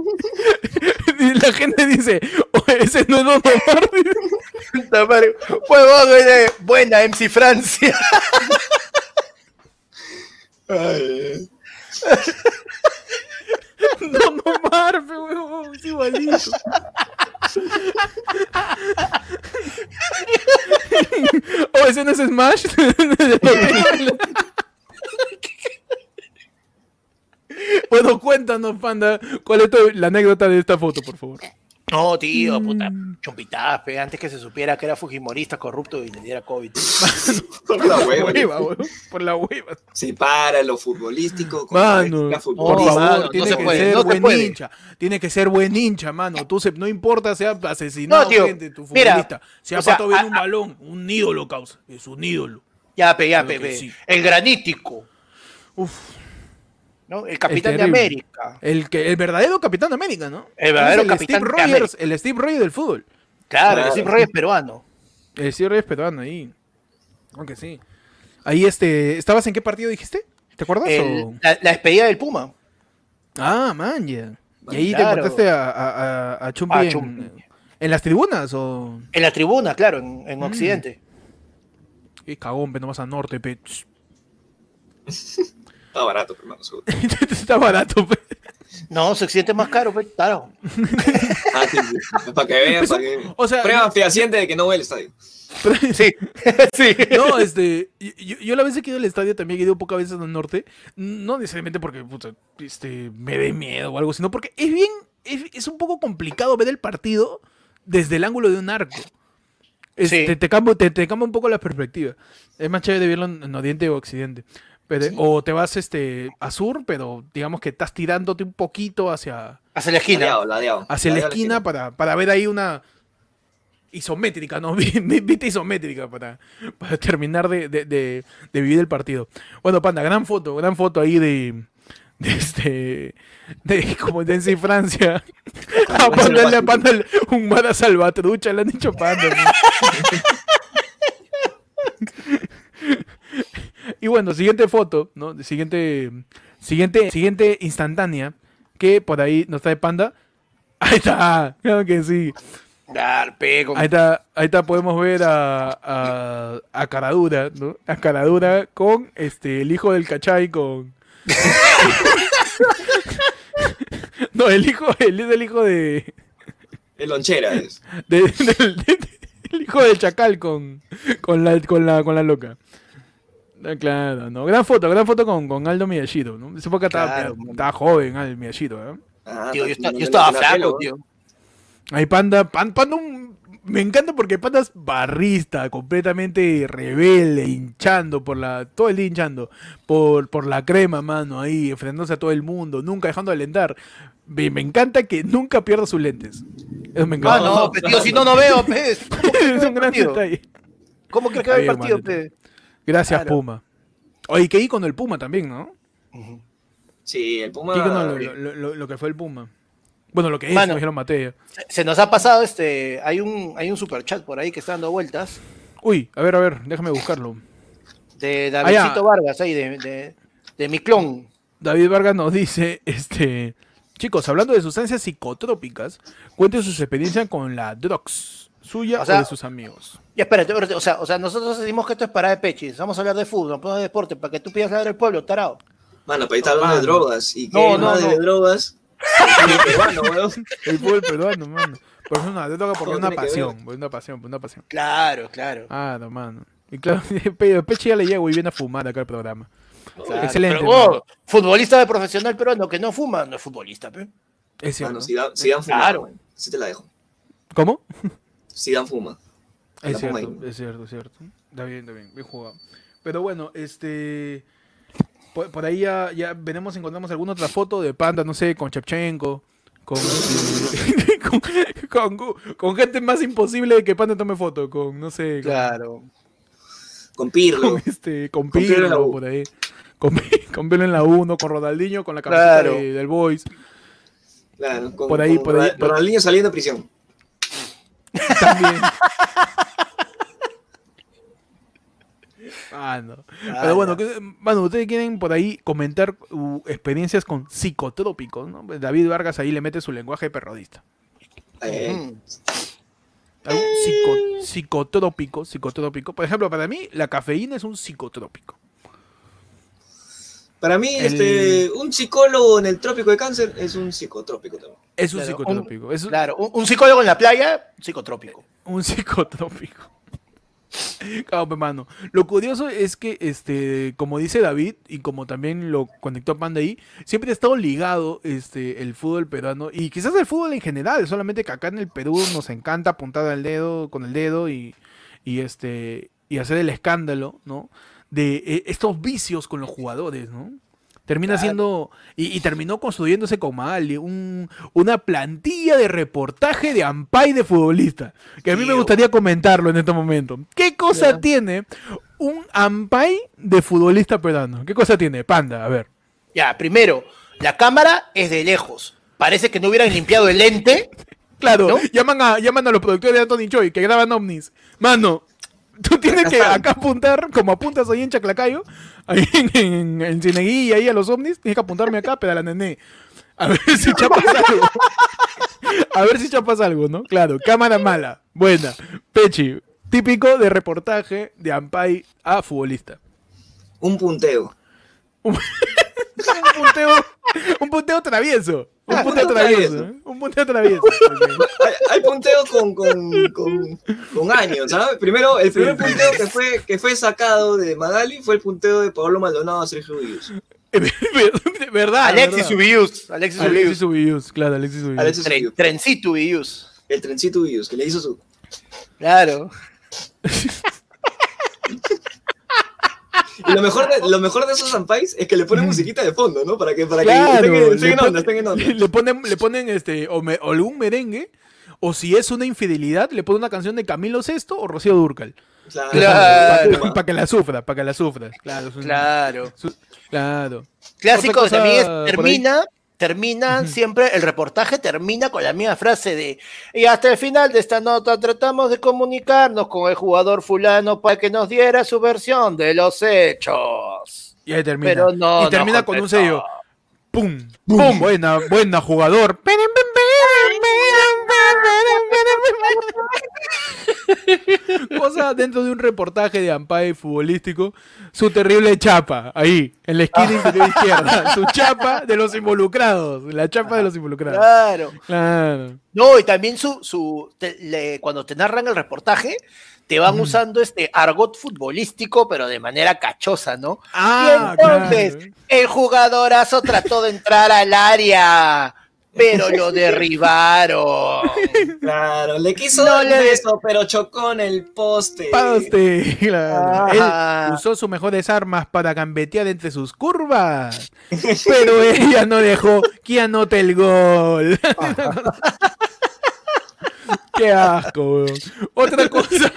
la gente dice, "Oye, ese no es Don Omar. Pues vos, güey, buena MC Francia. Ay, Don Omar, pe, huevón, es igualito. oh, ese no es Smash. bueno, cuéntanos, panda, ¿cuál es tu- la anécdota de esta foto, por favor? No, tío, puta, chumpitadas, pe, antes que se supiera que era fujimorista, corrupto y le diera COVID. por la hueva. Hueva, por la hueva. Separa lo futbolístico con Mano, la mano, no tiene se que puede, ser no buen puede. hincha. Tiene que ser buen hincha, mano. Tú se- no importa sea asesinado No, tío, gente, tu mira, futbolista. sea o sea, pato a- un balón, un ídolo causa. Es un ídolo. Ya, pe, ya, pe, que pe. sí. El granítico, Uf, ¿no? El capitán de. América. el, que, el verdadero Capitán de América, ¿no? El verdadero Es capitán Steve de Rogers, el Steve Rogers del fútbol. Claro, Claro. Steve Rogers peruano. El Steve Rogers peruano ahí. Aunque sí. Ahí este, ¿estabas en qué partido dijiste? ¿Te acuerdas? El- o- la, la despedida del Puma. Ah, man, ya. Y ahí te encontraste a, a, a- a Chumpi, A en- Chumpi. En, las tribunas o. En la tribuna, claro, en, Mm. en Occidente. Qué cagón, pe, nomás a norte, pe. Está barato, hermano. seguro. Está barato, pe. No, su Occidente es más caro, pe, claro. Ah, sí, sí. Para que vean, para que... O sea, Prueba fehaciente de que no ve el estadio. Sí, sí. No, este, yo, yo la vez que he ido al estadio también he ido pocas veces al norte, no necesariamente porque puta, este, me dé miedo o algo, sino porque es bien, es, es un poco complicado ver el partido desde el ángulo de un arco. Este, Sí. te, cambia, te, te cambia un poco la perspectiva. Es más chévere verlo en, en Oriente o Occidente. Pero, O te vas este, a sur, pero digamos que estás tirándote un poquito hacia, Hacia la esquina. Ladeado, ladeado. hacia la esquina para, para ver ahí una isométrica, ¿no? Vista isométrica para, para terminar de, de- de- de vivir el partido. Bueno, Panda, gran foto, gran foto ahí de, de este, de como de en Francia. A Panda a Panda un mara salvatrucha, le han dicho Panda. y bueno, siguiente foto, ¿no? Siguiente, siguiente, siguiente instantánea que por ahí nos trae Panda. Ahí está, claro que sí. Dar, pe, con- Ahí está, ahí está, podemos ver a, a, a Caradura, ¿no? A Caradura con este el hijo del Cachay con. no, el hijo, él es el hijo de, El lonchera es. de- del- de- el hijo del chacal con, con la con la con la loca. Ah, Claro, no. Gran foto, gran foto con, con Aldo Miyashiro, ¿no? Esa época estaba, Claro, estaba joven Aldo Miyashiro, ¿eh? Ah, Tío, yo, no esta- yo estaba flaco, ¿no? tío. Hay Panda, Pan- Panda un- me encanta porque Panda es barrista, completamente rebelde, hinchando por la, todo el día hinchando, por, por la crema, mano, ahí, enfrentándose a todo el mundo, nunca dejando de alentar. Me, me encanta que nunca pierda sus lentes. Eso me Ah, encanta. no, pe, tío, si no, no veo, pe. es un gran detalle. ¿Cómo que va el Está partido, manito. Gracias, Claro. Puma. Oye, qué icono el Puma también, ¿no? Sí, el Puma. Lo, lo- lo- lo que fue el Puma. Bueno, lo que es, Mano. dijeron Mateo. Se- nos ha pasado este. Hay un, hay un super chat por ahí que está dando vueltas. Uy, a ver, a ver, déjame buscarlo. De Ah, Davidcito ya. Vargas, ahí, de, de, de mi clon. David Vargas nos dice, este, chicos, hablando de sustancias psicotrópicas, cuenten sus experiencias con la drugs, suya o, de sus amigos. Ya, espérate, espérate, o sea, o sea, nosotros decimos que esto es para de pechis. Vamos a hablar de fútbol, no de deporte, para que tú pidas hablar del pueblo, tarado. Mano, pero ahí está hablando de drogas. ¿Y No, no, de no. drogas? El peruano, weón. El fútbol peruano, mano. Pero es una droga porque Todo es una pasión, por una pasión, por una pasión. Claro, claro. Ah, no, mano. Y claro, Pe- Peche ya le llega y viene a fumar acá el programa. claro. excelente, Pero, oh, futbolista de profesional peruano que no fuma, no es futbolista, pe. Es cierto. Mano, Zidane, Zidane fuma. Claro. weón. Sí te la dejo. ¿Cómo? Zidane fuma. Es cierto, es cierto, es cierto. Está bien, está bien, bien jugado. Pero bueno, este. Por, por ahí ya, ya veremos, encontramos alguna otra foto de Panda, no sé, con Chepchenko, con, con, con- con gente más imposible de que Panda tome foto, con, no sé, Claro. Con Pirlo. con este, con Pirlo por ahí. Con, con Pirlo en la 1, con Rodaldinho, con la camiseta Claro. de- del Boys. Claro, con, Por ahí, por ahí, por- Ronaldinho saliendo de prisión. También. Ah, no. Ah, Pero bueno, bueno, ustedes quieren por ahí comentar uh, experiencias con psicotrópicos, ¿no? David Vargas ahí le mete su lenguaje perrodista. Eh, psico- psicotrópico, psicotrópico. Por ejemplo, para mí la cafeína es un psicotrópico. Para mí, El- este, un psicólogo en el trópico de cáncer es un psicotrópico también. Es un Claro, psicotrópico. Es un- Claro, un, un psicólogo en la playa, psicotrópico. un psicotrópico. Claro, pues, mano. Lo curioso es que, este, como dice David, y como también lo conectó Panda ahí, siempre ha estado ligado este, el fútbol peruano, y quizás el fútbol en general, solamente que acá en el Perú nos encanta apuntar al dedo, con el dedo y, y este, y hacer el escándalo, ¿no? De eh, estos vicios con los jugadores, ¿no? Termina Claro. siendo, y, y terminó construyéndose con Magali, un, una plantilla de reportaje de Ampay de futbolista. Que a mí me gustaría comentarlo en este momento. ¿Qué cosa tiene un Ampay de futbolista peruano? ¿Qué cosa tiene? Panda, a ver. Ya, primero, la cámara es de lejos. Parece que no hubieran limpiado el lente. Claro, ¿No? llaman, a, llaman a los productores de Anthony Choi que graban ovnis. Mano, tú tienes que acá apuntar, como apuntas ahí en Chaclacayo, ahí en, en, en Cineguí, ahí a los ovnis, tienes que apuntarme acá, pero a la nené. A ver si chapas algo. A ver si chapas algo, ¿no? Claro, cámara mala, buena. Pechi, típico de reportaje de Ampay a futbolista. Un punteo. Un punteo, un punteo travieso. Un Ah, punteo travieso. ¿eh? Un punteo travieso. Hay, hay punteos con, con, con, con años, ¿sabes? Primero, el primer punteo que fue, que fue sacado de Magali fue el punteo de Pablo Maldonado a Sergio Villos. ¿Verdad? Alexis. Ubius. Alexis Alexis Ubius. Ubius, claro, Alexis Ubius. Alexis Ubius. trencito Ubius. El trencito Villos, que le hizo su... Claro. Y lo mejor de, lo mejor de esos zampais es que le ponen musiquita de fondo, ¿no? Para que, para Claro, que estén, en- estén le en onda, estén en onda. Le ponen, le ponen este, o, me- o algún merengue, o si es una infidelidad, le ponen una canción de Camilo Sesto o Rocío Durcal. Claro. Claro. Para que la sufra, para que la sufra. Claro, un- Claro. su- claro. Clásico Otra cosa también es, por ahí. termina, termina siempre, el reportaje termina con la misma frase de y hasta el final de esta nota tratamos de comunicarnos con el jugador fulano para que nos diera su versión de los hechos. Y ahí termina. Pero no, y termina no con un sello. ¡Pum! ¡Pum! Buena, buena jugador. Cosa dentro de un reportaje de Ampay futbolístico, su terrible chapa, ahí, en la esquina inferior izquierda. Su chapa de los involucrados. La chapa de los involucrados. Claro. Claro. No, y también su, su te- le- cuando te narran el reportaje, te van usando este argot futbolístico, pero de manera cachosa, ¿no? Ah, y entonces, claro. el jugadorazo trató de entrar al área, pero lo derribaron. Claro, le quiso No dar un le- beso, pero chocó en el poste. Paste, claro. Él usó sus mejores armas para gambetear entre sus curvas. Pero ella no dejó que anote el gol. Qué asco, weón. Otra cosa,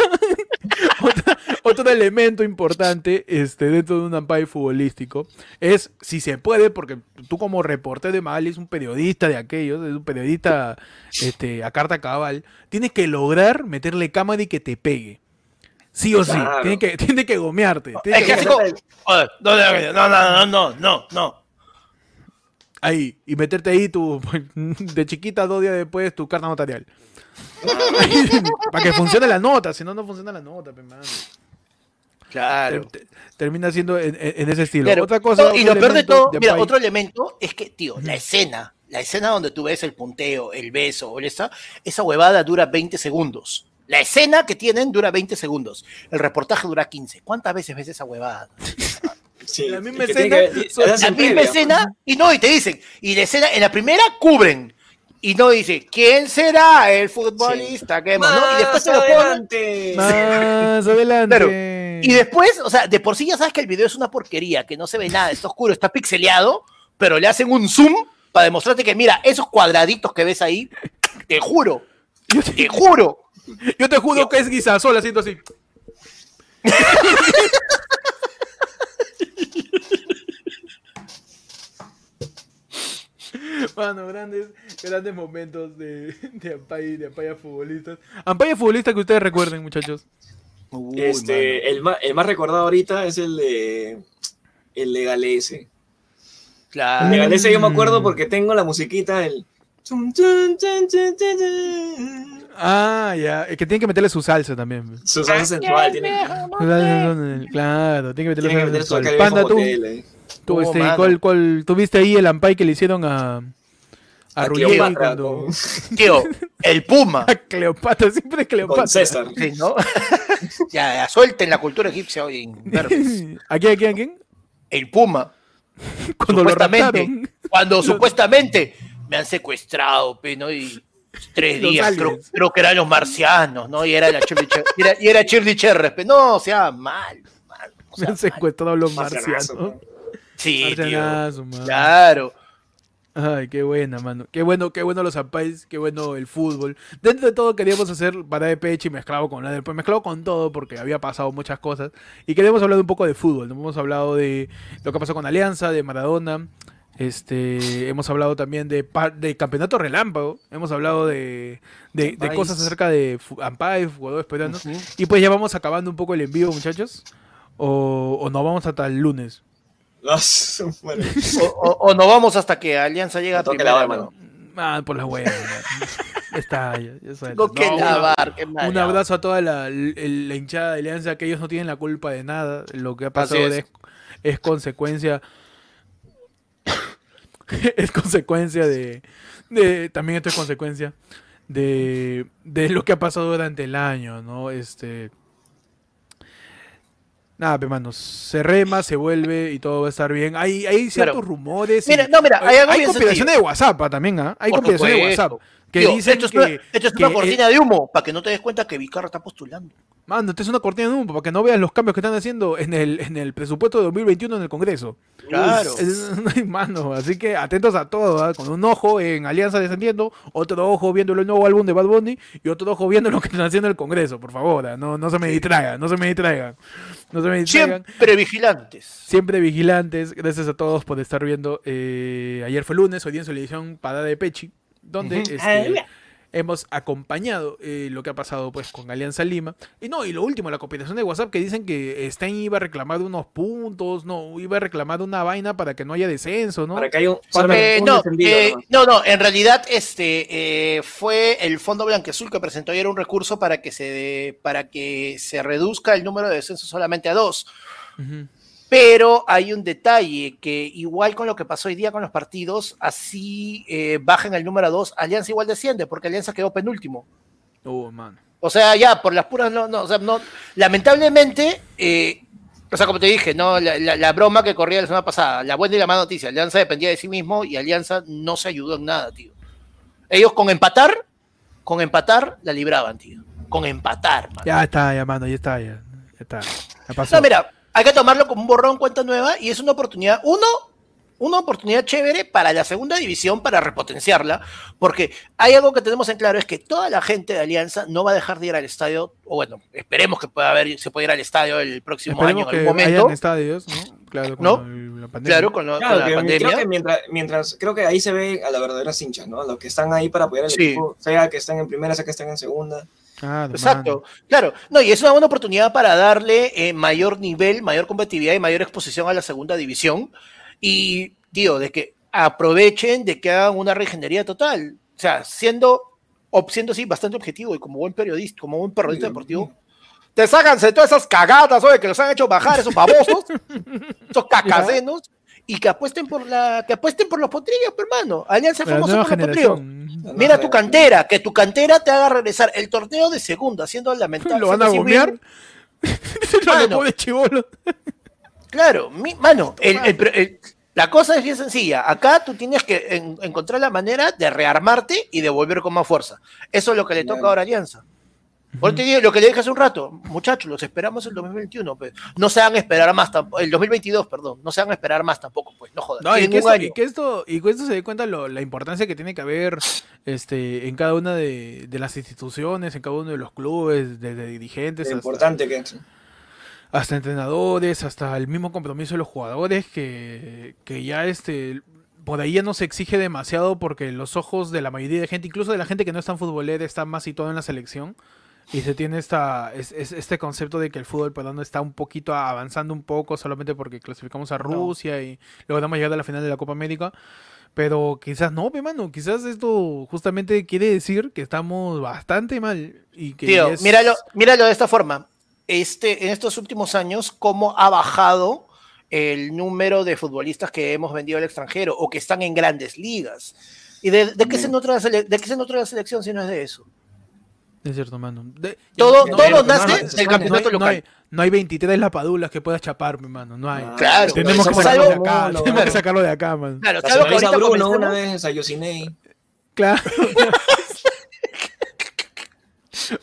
otra- otro elemento importante este, dentro de un umpire futbolístico es, si se puede, porque tú como reportero de Magali es un periodista de aquellos, es un periodista este, a carta cabal, tienes que lograr meterle cámara y que te pegue. Sí o sí, Claro. tiene que, tiene que gomearte. tiene Es que que así como- Oye, no, no, no, no, no, no, no. ahí y meterte ahí tu de chiquita dos días después tu carta notarial para que funcione la nota si no no funciona la nota pe, mano. Claro. Ter- ter- termina siendo en, ese estilo Claro. otra cosa No, y lo peor de todo, mira, otro elemento es que, tío, la escena, la escena donde tú ves el punteo, el beso, o esa, esa huevada dura 20 segundos. La escena que tienen dura 20 segundos. El reportaje dura 15. ¿Cuántas veces ves esa huevada? Sí, La misma escena, que- son- esa es La en misma previa. escena, y no, y te dicen, y la escena, en la primera cubren, y no dice, ¿quién será el futbolista que hemos? ¿no? Y después Más te lo ponen. adelante. más adelante Claro. Y después, o sea, de por sí ya sabes que el video es una porquería, que no se ve nada, está oscuro, está pixeleado, pero le hacen un zoom para demostrarte que, mira, esos cuadraditos que ves ahí, te juro, yo, te, te juro. yo te juro que es Guisasol haciendo así Mano, grandes, grandes momentos de, de Ampay, de Ampaya futbolistas. Ampaya futbolistas que ustedes recuerden, muchachos. Uy, Este, el, más, el más recordado ahorita es el de el de Galese. mano, claro. El de Galese yo me acuerdo porque tengo la musiquita el tum, tum, tum, tum, tum, tum. Ah, ya. Es que tienen que meterle su salsa también. su salsa sensual tiene, Claro, tiene que meterle su salsa sensual. Panda, tú, eh. tú, Oh, este. ¿cuál, cuál, ¿tuviste ahí el ampay que le hicieron a, a A Ruggeri Cleopatra cuando... Tío, el Puma. A Cleopatra, siempre es Cleopatra. con César. Sí, ¿no? ya, ya, suelten la cultura egipcia hoy en. ¿A quién, a quién, a quién? El Puma. Cuando lo supuestamente, raptaron. cuando supuestamente me han secuestrado, ¿no? Y tres Los días, creo, creo que eran los marcianos, ¿no? Y era la Shirley Cher- y era, y era Shirley Cherres, pe. No, o sea, mal, mal. o Se sea, han mal. secuestrado los marcianos. ¿no? Sí. Marcianazo. Claro. Ay, qué buena, mano. Qué bueno, qué bueno los ampais, qué bueno el fútbol. Dentro de todo queríamos hacer para de pecho y mezclado con la del pues mezclado con todo porque había pasado muchas cosas y queríamos hablar un poco de fútbol. ¿no? Hemos hablado de lo que pasó con Alianza, de Maradona. Este, hemos hablado también de, de campeonato relámpago, hemos hablado de, de, cosas acerca de ampais, jugadores peruanos. Ujú. Y pues ya vamos acabando un poco el envío, muchachos. O, o nos vamos hasta el lunes. O, o- o no vamos hasta que Alianza llegue a primera, la mano. Ah, por las huevas. Está, ya, ya sabes. Tengo que No, lavar, mal. Un abrazo a toda la, hinchada de Alianza, que ellos no tienen la culpa de nada. Lo que ha pasado es. es. es consecuencia. es consecuencia de, de- También esto es consecuencia de, de lo que ha pasado durante el año, ¿no? Este. Nada, pe, manos, se rema, se vuelve y todo va a estar bien. Hay, hay ciertos Claro. rumores. Mira, no, mira, hay hay bien conspiraciones de WhatsApp también, ¿ah? Hay Por conspiraciones de. WhatsApp. Que Tío, dicen esto es, que, una, esto es una que- cortina de humo, para que no te des cuenta que Vizcarra está postulando. Mano, esto es una cortina de humo para que no veas los cambios que están haciendo en el, en el presupuesto de 2021 en el Congreso. Claro. Es- mano, así que atentos a todo, ¿ah? con un ojo en Alianza Descendiendo, otro ojo viendo el nuevo álbum de Bad Bunny y otro ojo viendo lo que están haciendo en el Congreso, por favor, ¿ah? no, no se me distraigan, no se me distraigan, no se me distraigan. Siempre vigilantes. Siempre vigilantes, gracias a todos por estar viendo. eh, ayer fue lunes, hoy día en su edición Parada de Pechi, donde este, hemos acompañado eh, lo que ha pasado pues con Alianza Lima. Y no, y lo último, la cooperación de WhatsApp que dicen que Stein iba a reclamar unos puntos, no, iba a reclamar una vaina para que no haya descenso, ¿no? Para que haya un, Eh, un no, eh, ¿no? no, no, en realidad este eh, fue el Fondo Blanqueazul que presentó ayer un recurso para que se para que se reduzca el número de descensos solamente a dos. Ujú. Pero hay un detalle que igual con lo que pasó hoy día con los partidos, así eh, bajan el número a dos, Alianza igual desciende porque Alianza quedó penúltimo. Oh, mano. O sea, ya, por las puras, no, no, o sea, no, lamentablemente, eh, o sea, como te dije, no, la, la- la broma que corría la semana pasada, la buena y la mala noticia, Alianza dependía de sí mismo y Alianza no se ayudó en nada, tío. Ellos con empatar, con empatar la libraban, tío. Con empatar, mano. Ya está, ya, mano, ya está, ya. Ya está. Ya pasó. No, mira, hay que tomarlo como un borrón cuenta nueva y es una oportunidad, uno, una oportunidad chévere para la segunda división para repotenciarla, porque hay algo que tenemos en claro, es que toda la gente de Alianza no va a dejar de ir al estadio, o bueno, esperemos que pueda haber, se pueda ir al estadio el próximo Esperemos año en que algún momento. hayan estadios, ¿no? Claro, con la pandemia. Claro, con, lo- Claro, con que la pandemia. creo que mientras, mientras, creo que ahí se ve a la verdadera hinchas, ¿no? A los que están ahí para apoyar al Sí. equipo, sea que estén en primera, sea que estén en segunda. Claro, Exacto, claro. No, y es una buena oportunidad para darle eh, mayor nivel, mayor competitividad y mayor exposición a la segunda división. Y, tío, de que aprovechen de que hagan una regenería total. O sea, siendo, ob- siendo así bastante objetivo y como buen periodista, como buen periodista deportivo, te sácanse todas esas cagadas, oye, que los han hecho bajar esos babosos, esos cacasenos, y que apuesten por la, que apuesten por los potrillos, pero, hermano. Alianza famoso nueva por los potrillos. Mira tu cantera, que tu cantera te haga regresar el torneo de segunda, siendo lamentable. ¿Lo van a gomear? Mano. Claro, mi- mano, el- el- el- la cosa es bien sencilla. Acá tú tienes que en- encontrar la manera de rearmarte y de volver con más fuerza. Eso es lo que le toca Claro. ahora a Alianza. Por te digo, lo que le dije hace un rato, muchachos, los esperamos el 2021, pues. No se van a esperar más tampoco, el 2022, perdón, no se van a esperar más tampoco, pues, no jodas. No, y que, esto, año. y que esto, y con esto se dé cuenta lo- la importancia que tiene que haber este, en cada una de, de las instituciones, en cada uno de los clubes, desde dirigentes hasta, importante que hasta entrenadores, hasta el mismo compromiso de los jugadores, que, que ya este por ahí ya no se exige demasiado porque los ojos de la mayoría de gente, incluso de la gente que no es tan futbolera, está más situado en la selección. Y se tiene esta, es- es- este concepto de que el fútbol peruano está un poquito avanzando un poco solamente porque clasificamos a Rusia y luego vamos a llegar a la final de la Copa América. Pero quizás no, mi mano, quizás esto justamente quiere decir que estamos bastante mal. Y que Tío, es- míralo, míralo de esta forma. Este, en estos últimos años, cómo ha bajado el número de futbolistas que hemos vendido al extranjero o que están en grandes ligas. ¿Y de, de qué, se nutre la de qué se nutre la selección si no es de eso? Es cierto, mano. De- Todo, no, todo nace del campeonato no, hay, no, local. hay, no hay 23 lapadulas que puedas chapar, mi mano. No hay. Ah, Claro, tenemos que somos sacarlo de acá. tenemos que claro. sacarlo de acá, man. Claro, salvo que ahorita Bruno una vez, a Yosinei. Claro.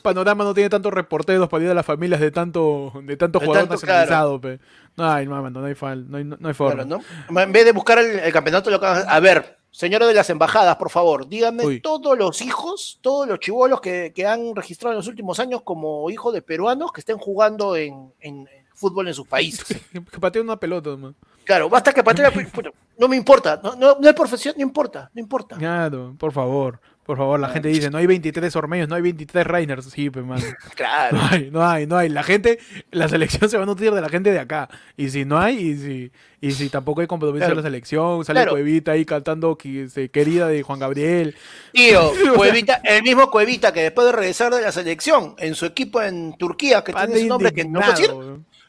Panorama no tiene tantos reporteros para ir a las familias de tanto, de tanto De jugador tanto, nacionalizado, pe. No hay, no, mano, no hay, fal- no hay, no hay forma. Claro, ¿no? En vez de buscar el, el campeonato local, a ver, señores de las embajadas, por favor, díganme Uy. todos los hijos, todos los chivolos que, que han registrado en los últimos años como hijos de peruanos que estén jugando en, en fútbol en sus países. Que, pateen una pelota, man. Claro, basta que patee la puta, No me importa, no, no, no hay profesión, no importa, no importa. Claro, por favor. Por favor, la gente dice, no hay 23 Ormeños, no hay 23 Rainers. Sí, mano. Claro. No hay, no hay, no hay. La gente, la selección se va a nutrir de la gente de acá. Y si no hay, y si, y si tampoco hay compromiso Claro. de la selección, sale Claro. Cuevita ahí cantando que, este, querida de Juan Gabriel. Tío, Cuevita, el mismo Cuevita que después de regresar de la selección en su equipo en Turquía, que tiene su nombre que no decir,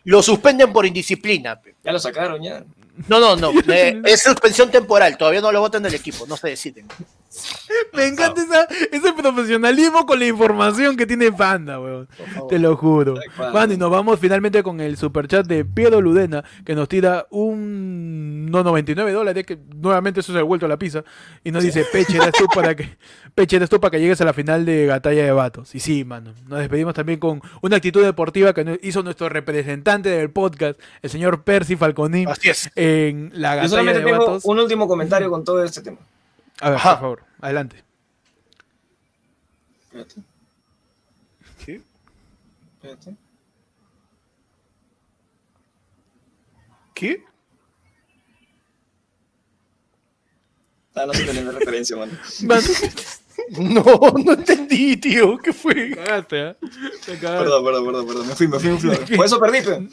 lo suspenden por indisciplina. Ya lo sacaron, ya. No, no, no. eh, es suspensión temporal, todavía no lo votan del equipo, no se deciden. Me encanta esa- ese profesionalismo con la información que tiene Panda, weón. Te lo juro. Bueno, y nos vamos finalmente con el superchat de Piero Ludena, que nos tira un no 99 dólares, que nuevamente eso se ha vuelto a la pizza, y nos dice, Peche, eres tú para que, Peche, eres tú para que llegues a la final de Batalla de Vatos. Y sí, mano, nos despedimos también con una actitud deportiva que hizo nuestro representante del podcast, el señor Percy Falconín, Así es. en la Yo Batalla solamente de tengo Vatos. un último comentario con todo este tema. A ver, Ajá. por favor, adelante. Espérate, ¿Qué? espérate. ¿Qué? Ah, no sé tener la referencia, mano. Mano, No, no entendí, tío. ¿Qué fue? cagaste, ¿eh? Te cagaste. Perdón, perdón, perdón, perdón. Me fui, me fui un flow. Por eso perdí, pe.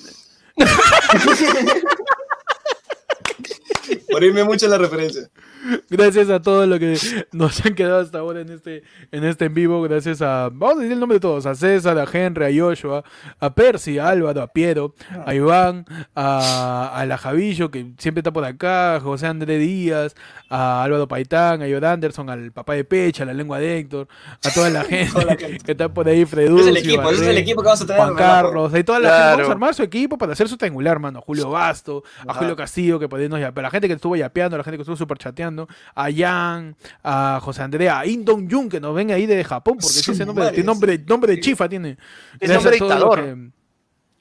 Por irme mucho en la referencia. Gracias a todos los que nos han quedado hasta ahora en este, en este en vivo. Gracias a, vamos a decir el nombre de todos, a César, a Henry, a Joshua, a Percy, a Álvaro, a Piero, a Iván, a, a la Javillo, que siempre está por acá, a José André Díaz, a Álvaro Paitán, a Yor Anderson, al papá de Pecha, a la lengua de Héctor, a toda la gente, gente. que está por ahí, Freduz, Ese es el equipo, ese es el equipo que vamos a tener. Juan Carlos, y toda la gente. Claro. Vamos a armar su equipo para hacer su triangular, mano. A Julio Basto, a. Julio Castillo, que podemos ya, pero la gente que estuvo yapeando, la gente que estuvo super chateando, a Yang, a José Andrea, a Indon Jun, que nos ven ahí de Japón, porque Su ese nombre, madre, tiene nombre, nombre de chifa tiene. Es nombre dictador. que,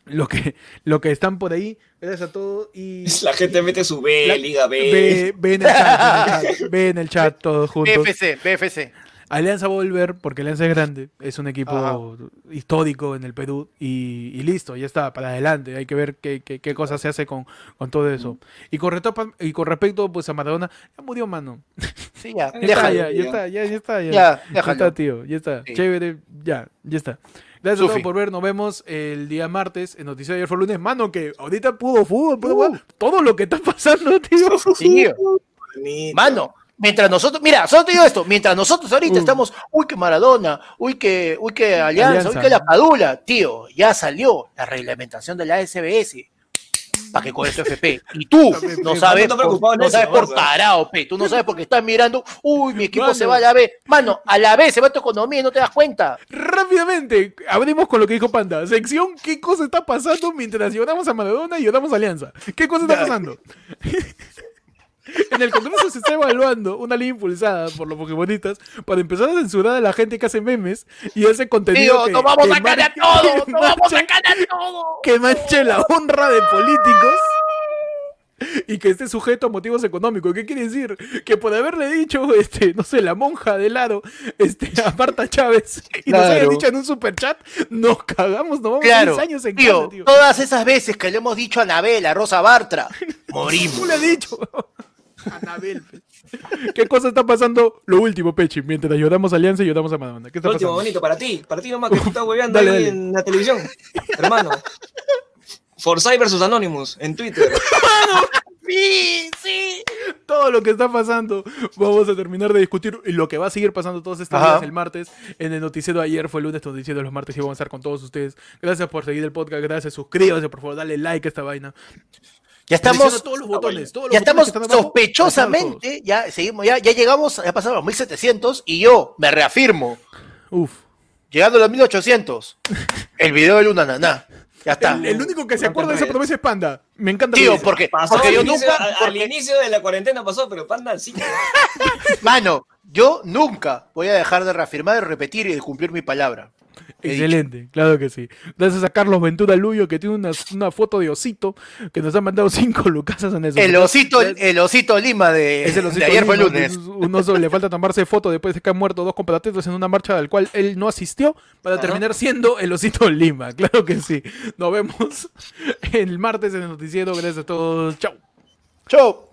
lo que, lo que están por ahí, gracias a todos y La gente mete su B, La- Liga B. ve, ve en el chat, ve en el chat, ve en el chat todos juntos. BFC, BFC. Alianza va a volver porque Alianza es grande, es un equipo Ajá. histórico en el Perú y, y listo, ya está, para adelante. Hay que ver qué, qué, qué cosa se hace con, con todo eso. Y con, reto- y con respecto pues, a Maradona, ya murió mano. Sí, ya. Ya está, Déjalo. ya, ya está, ya, ya está. Ya, Ya, Ya está, tío, ya está. Sí. Chévere, ya, ya está. Gracias a Sufi. todos por ver, nos vemos el día martes en Noticias de ayer fue lunes. Mano, que ahorita pudo fútbol, pudo Uh. todo lo que está pasando, tío. Sí. Bonito. Mano, mientras nosotros, mira, solo te digo esto, mientras nosotros ahorita Uh. estamos, uy que Maradona, uy que, uy que Alianza, Alianza. uy que la Padula, tío, ya salió la reglamentación de la SBS. Para que con esto FP. Y tú no sabes, no por, no sabes por tarao, pe. Tú no sabes porque estás mirando, uy, mi equipo Mano. se va a la B. Mano, a la B se va tu economía y no te das cuenta. Rápidamente, abrimos con lo que dijo Panda. Sección, ¿qué cosa está pasando mientras lloramos a Maradona y lloramos a Alianza? ¿Qué cosa está pasando? en el Congreso se está evaluando una ley impulsada por los Pokémonistas para empezar a censurar a la gente que hace memes y hace contenido Tío, que, nos vamos que a ganar manche- todo, nos vamos a ganar todo. que manche la honra de políticos y que esté sujeto a motivos económicos. ¿Qué quiere decir? Que por haberle dicho, este, no sé, la monja del aro, este, a Marta Chávez y nos haya dicho en un superchat, nos cagamos, nos vamos Claro, 10 años en tío, casa, tío. todas esas veces que le hemos dicho a Anabel, a Rosa Bartra, morimos. ¿Cómo le he dicho? Anabel. pe. ¿Qué cosa está pasando? Lo último, Pechi, mientras lloramos a Alianza y lloramos a Madonna. ¿Qué está Lo último, pasando? bonito, para ti, para ti nomás que tú estás hueveando Dale, ahí dale. en la televisión. Hermano. Forsyth versus Anonymous en Twitter. Sí, sí. todo lo que está pasando. Vamos a terminar de discutir lo que va a seguir pasando todos estos Ajá. días el martes. En el noticiero de ayer fue el lunes, noticiero de los martes y vamos a estar con todos ustedes. Gracias por seguir el podcast, gracias, suscríbanse, por favor, dale like a esta vaina. Ya estamos, todos los botones, todos los ya botones estamos que están abajo, sospechosamente, ya seguimos, ya, ya llegamos, ya pasamos a los 1700 y yo me reafirmo. Uf. llegando a los 1800, el video de Luna Naná. Ya está. El, el único que se acuerda de esa promesa es Panda. Me encanta. Tío, porque, Pasó porque al, yo inicio, nunca, al- inicio de la cuarentena pasó, pero Panda sí. mano, yo nunca voy a dejar de reafirmar, de repetir y de cumplir mi palabra. Excelente, claro que sí. Gracias a Carlos Ventura Luyo que tiene una, una foto de osito que nos ha mandado cinco lucasas en eso. El osito, el osito Lima de, Es el osito de ayer fue el lunes. es Un oso le falta tomarse foto después de que han muerto dos compatriotas en una marcha al cual él no asistió para Ajá. terminar siendo el osito Lima. Claro que sí. Nos vemos el martes en el noticiero. Gracias a todos. Chau. Chau.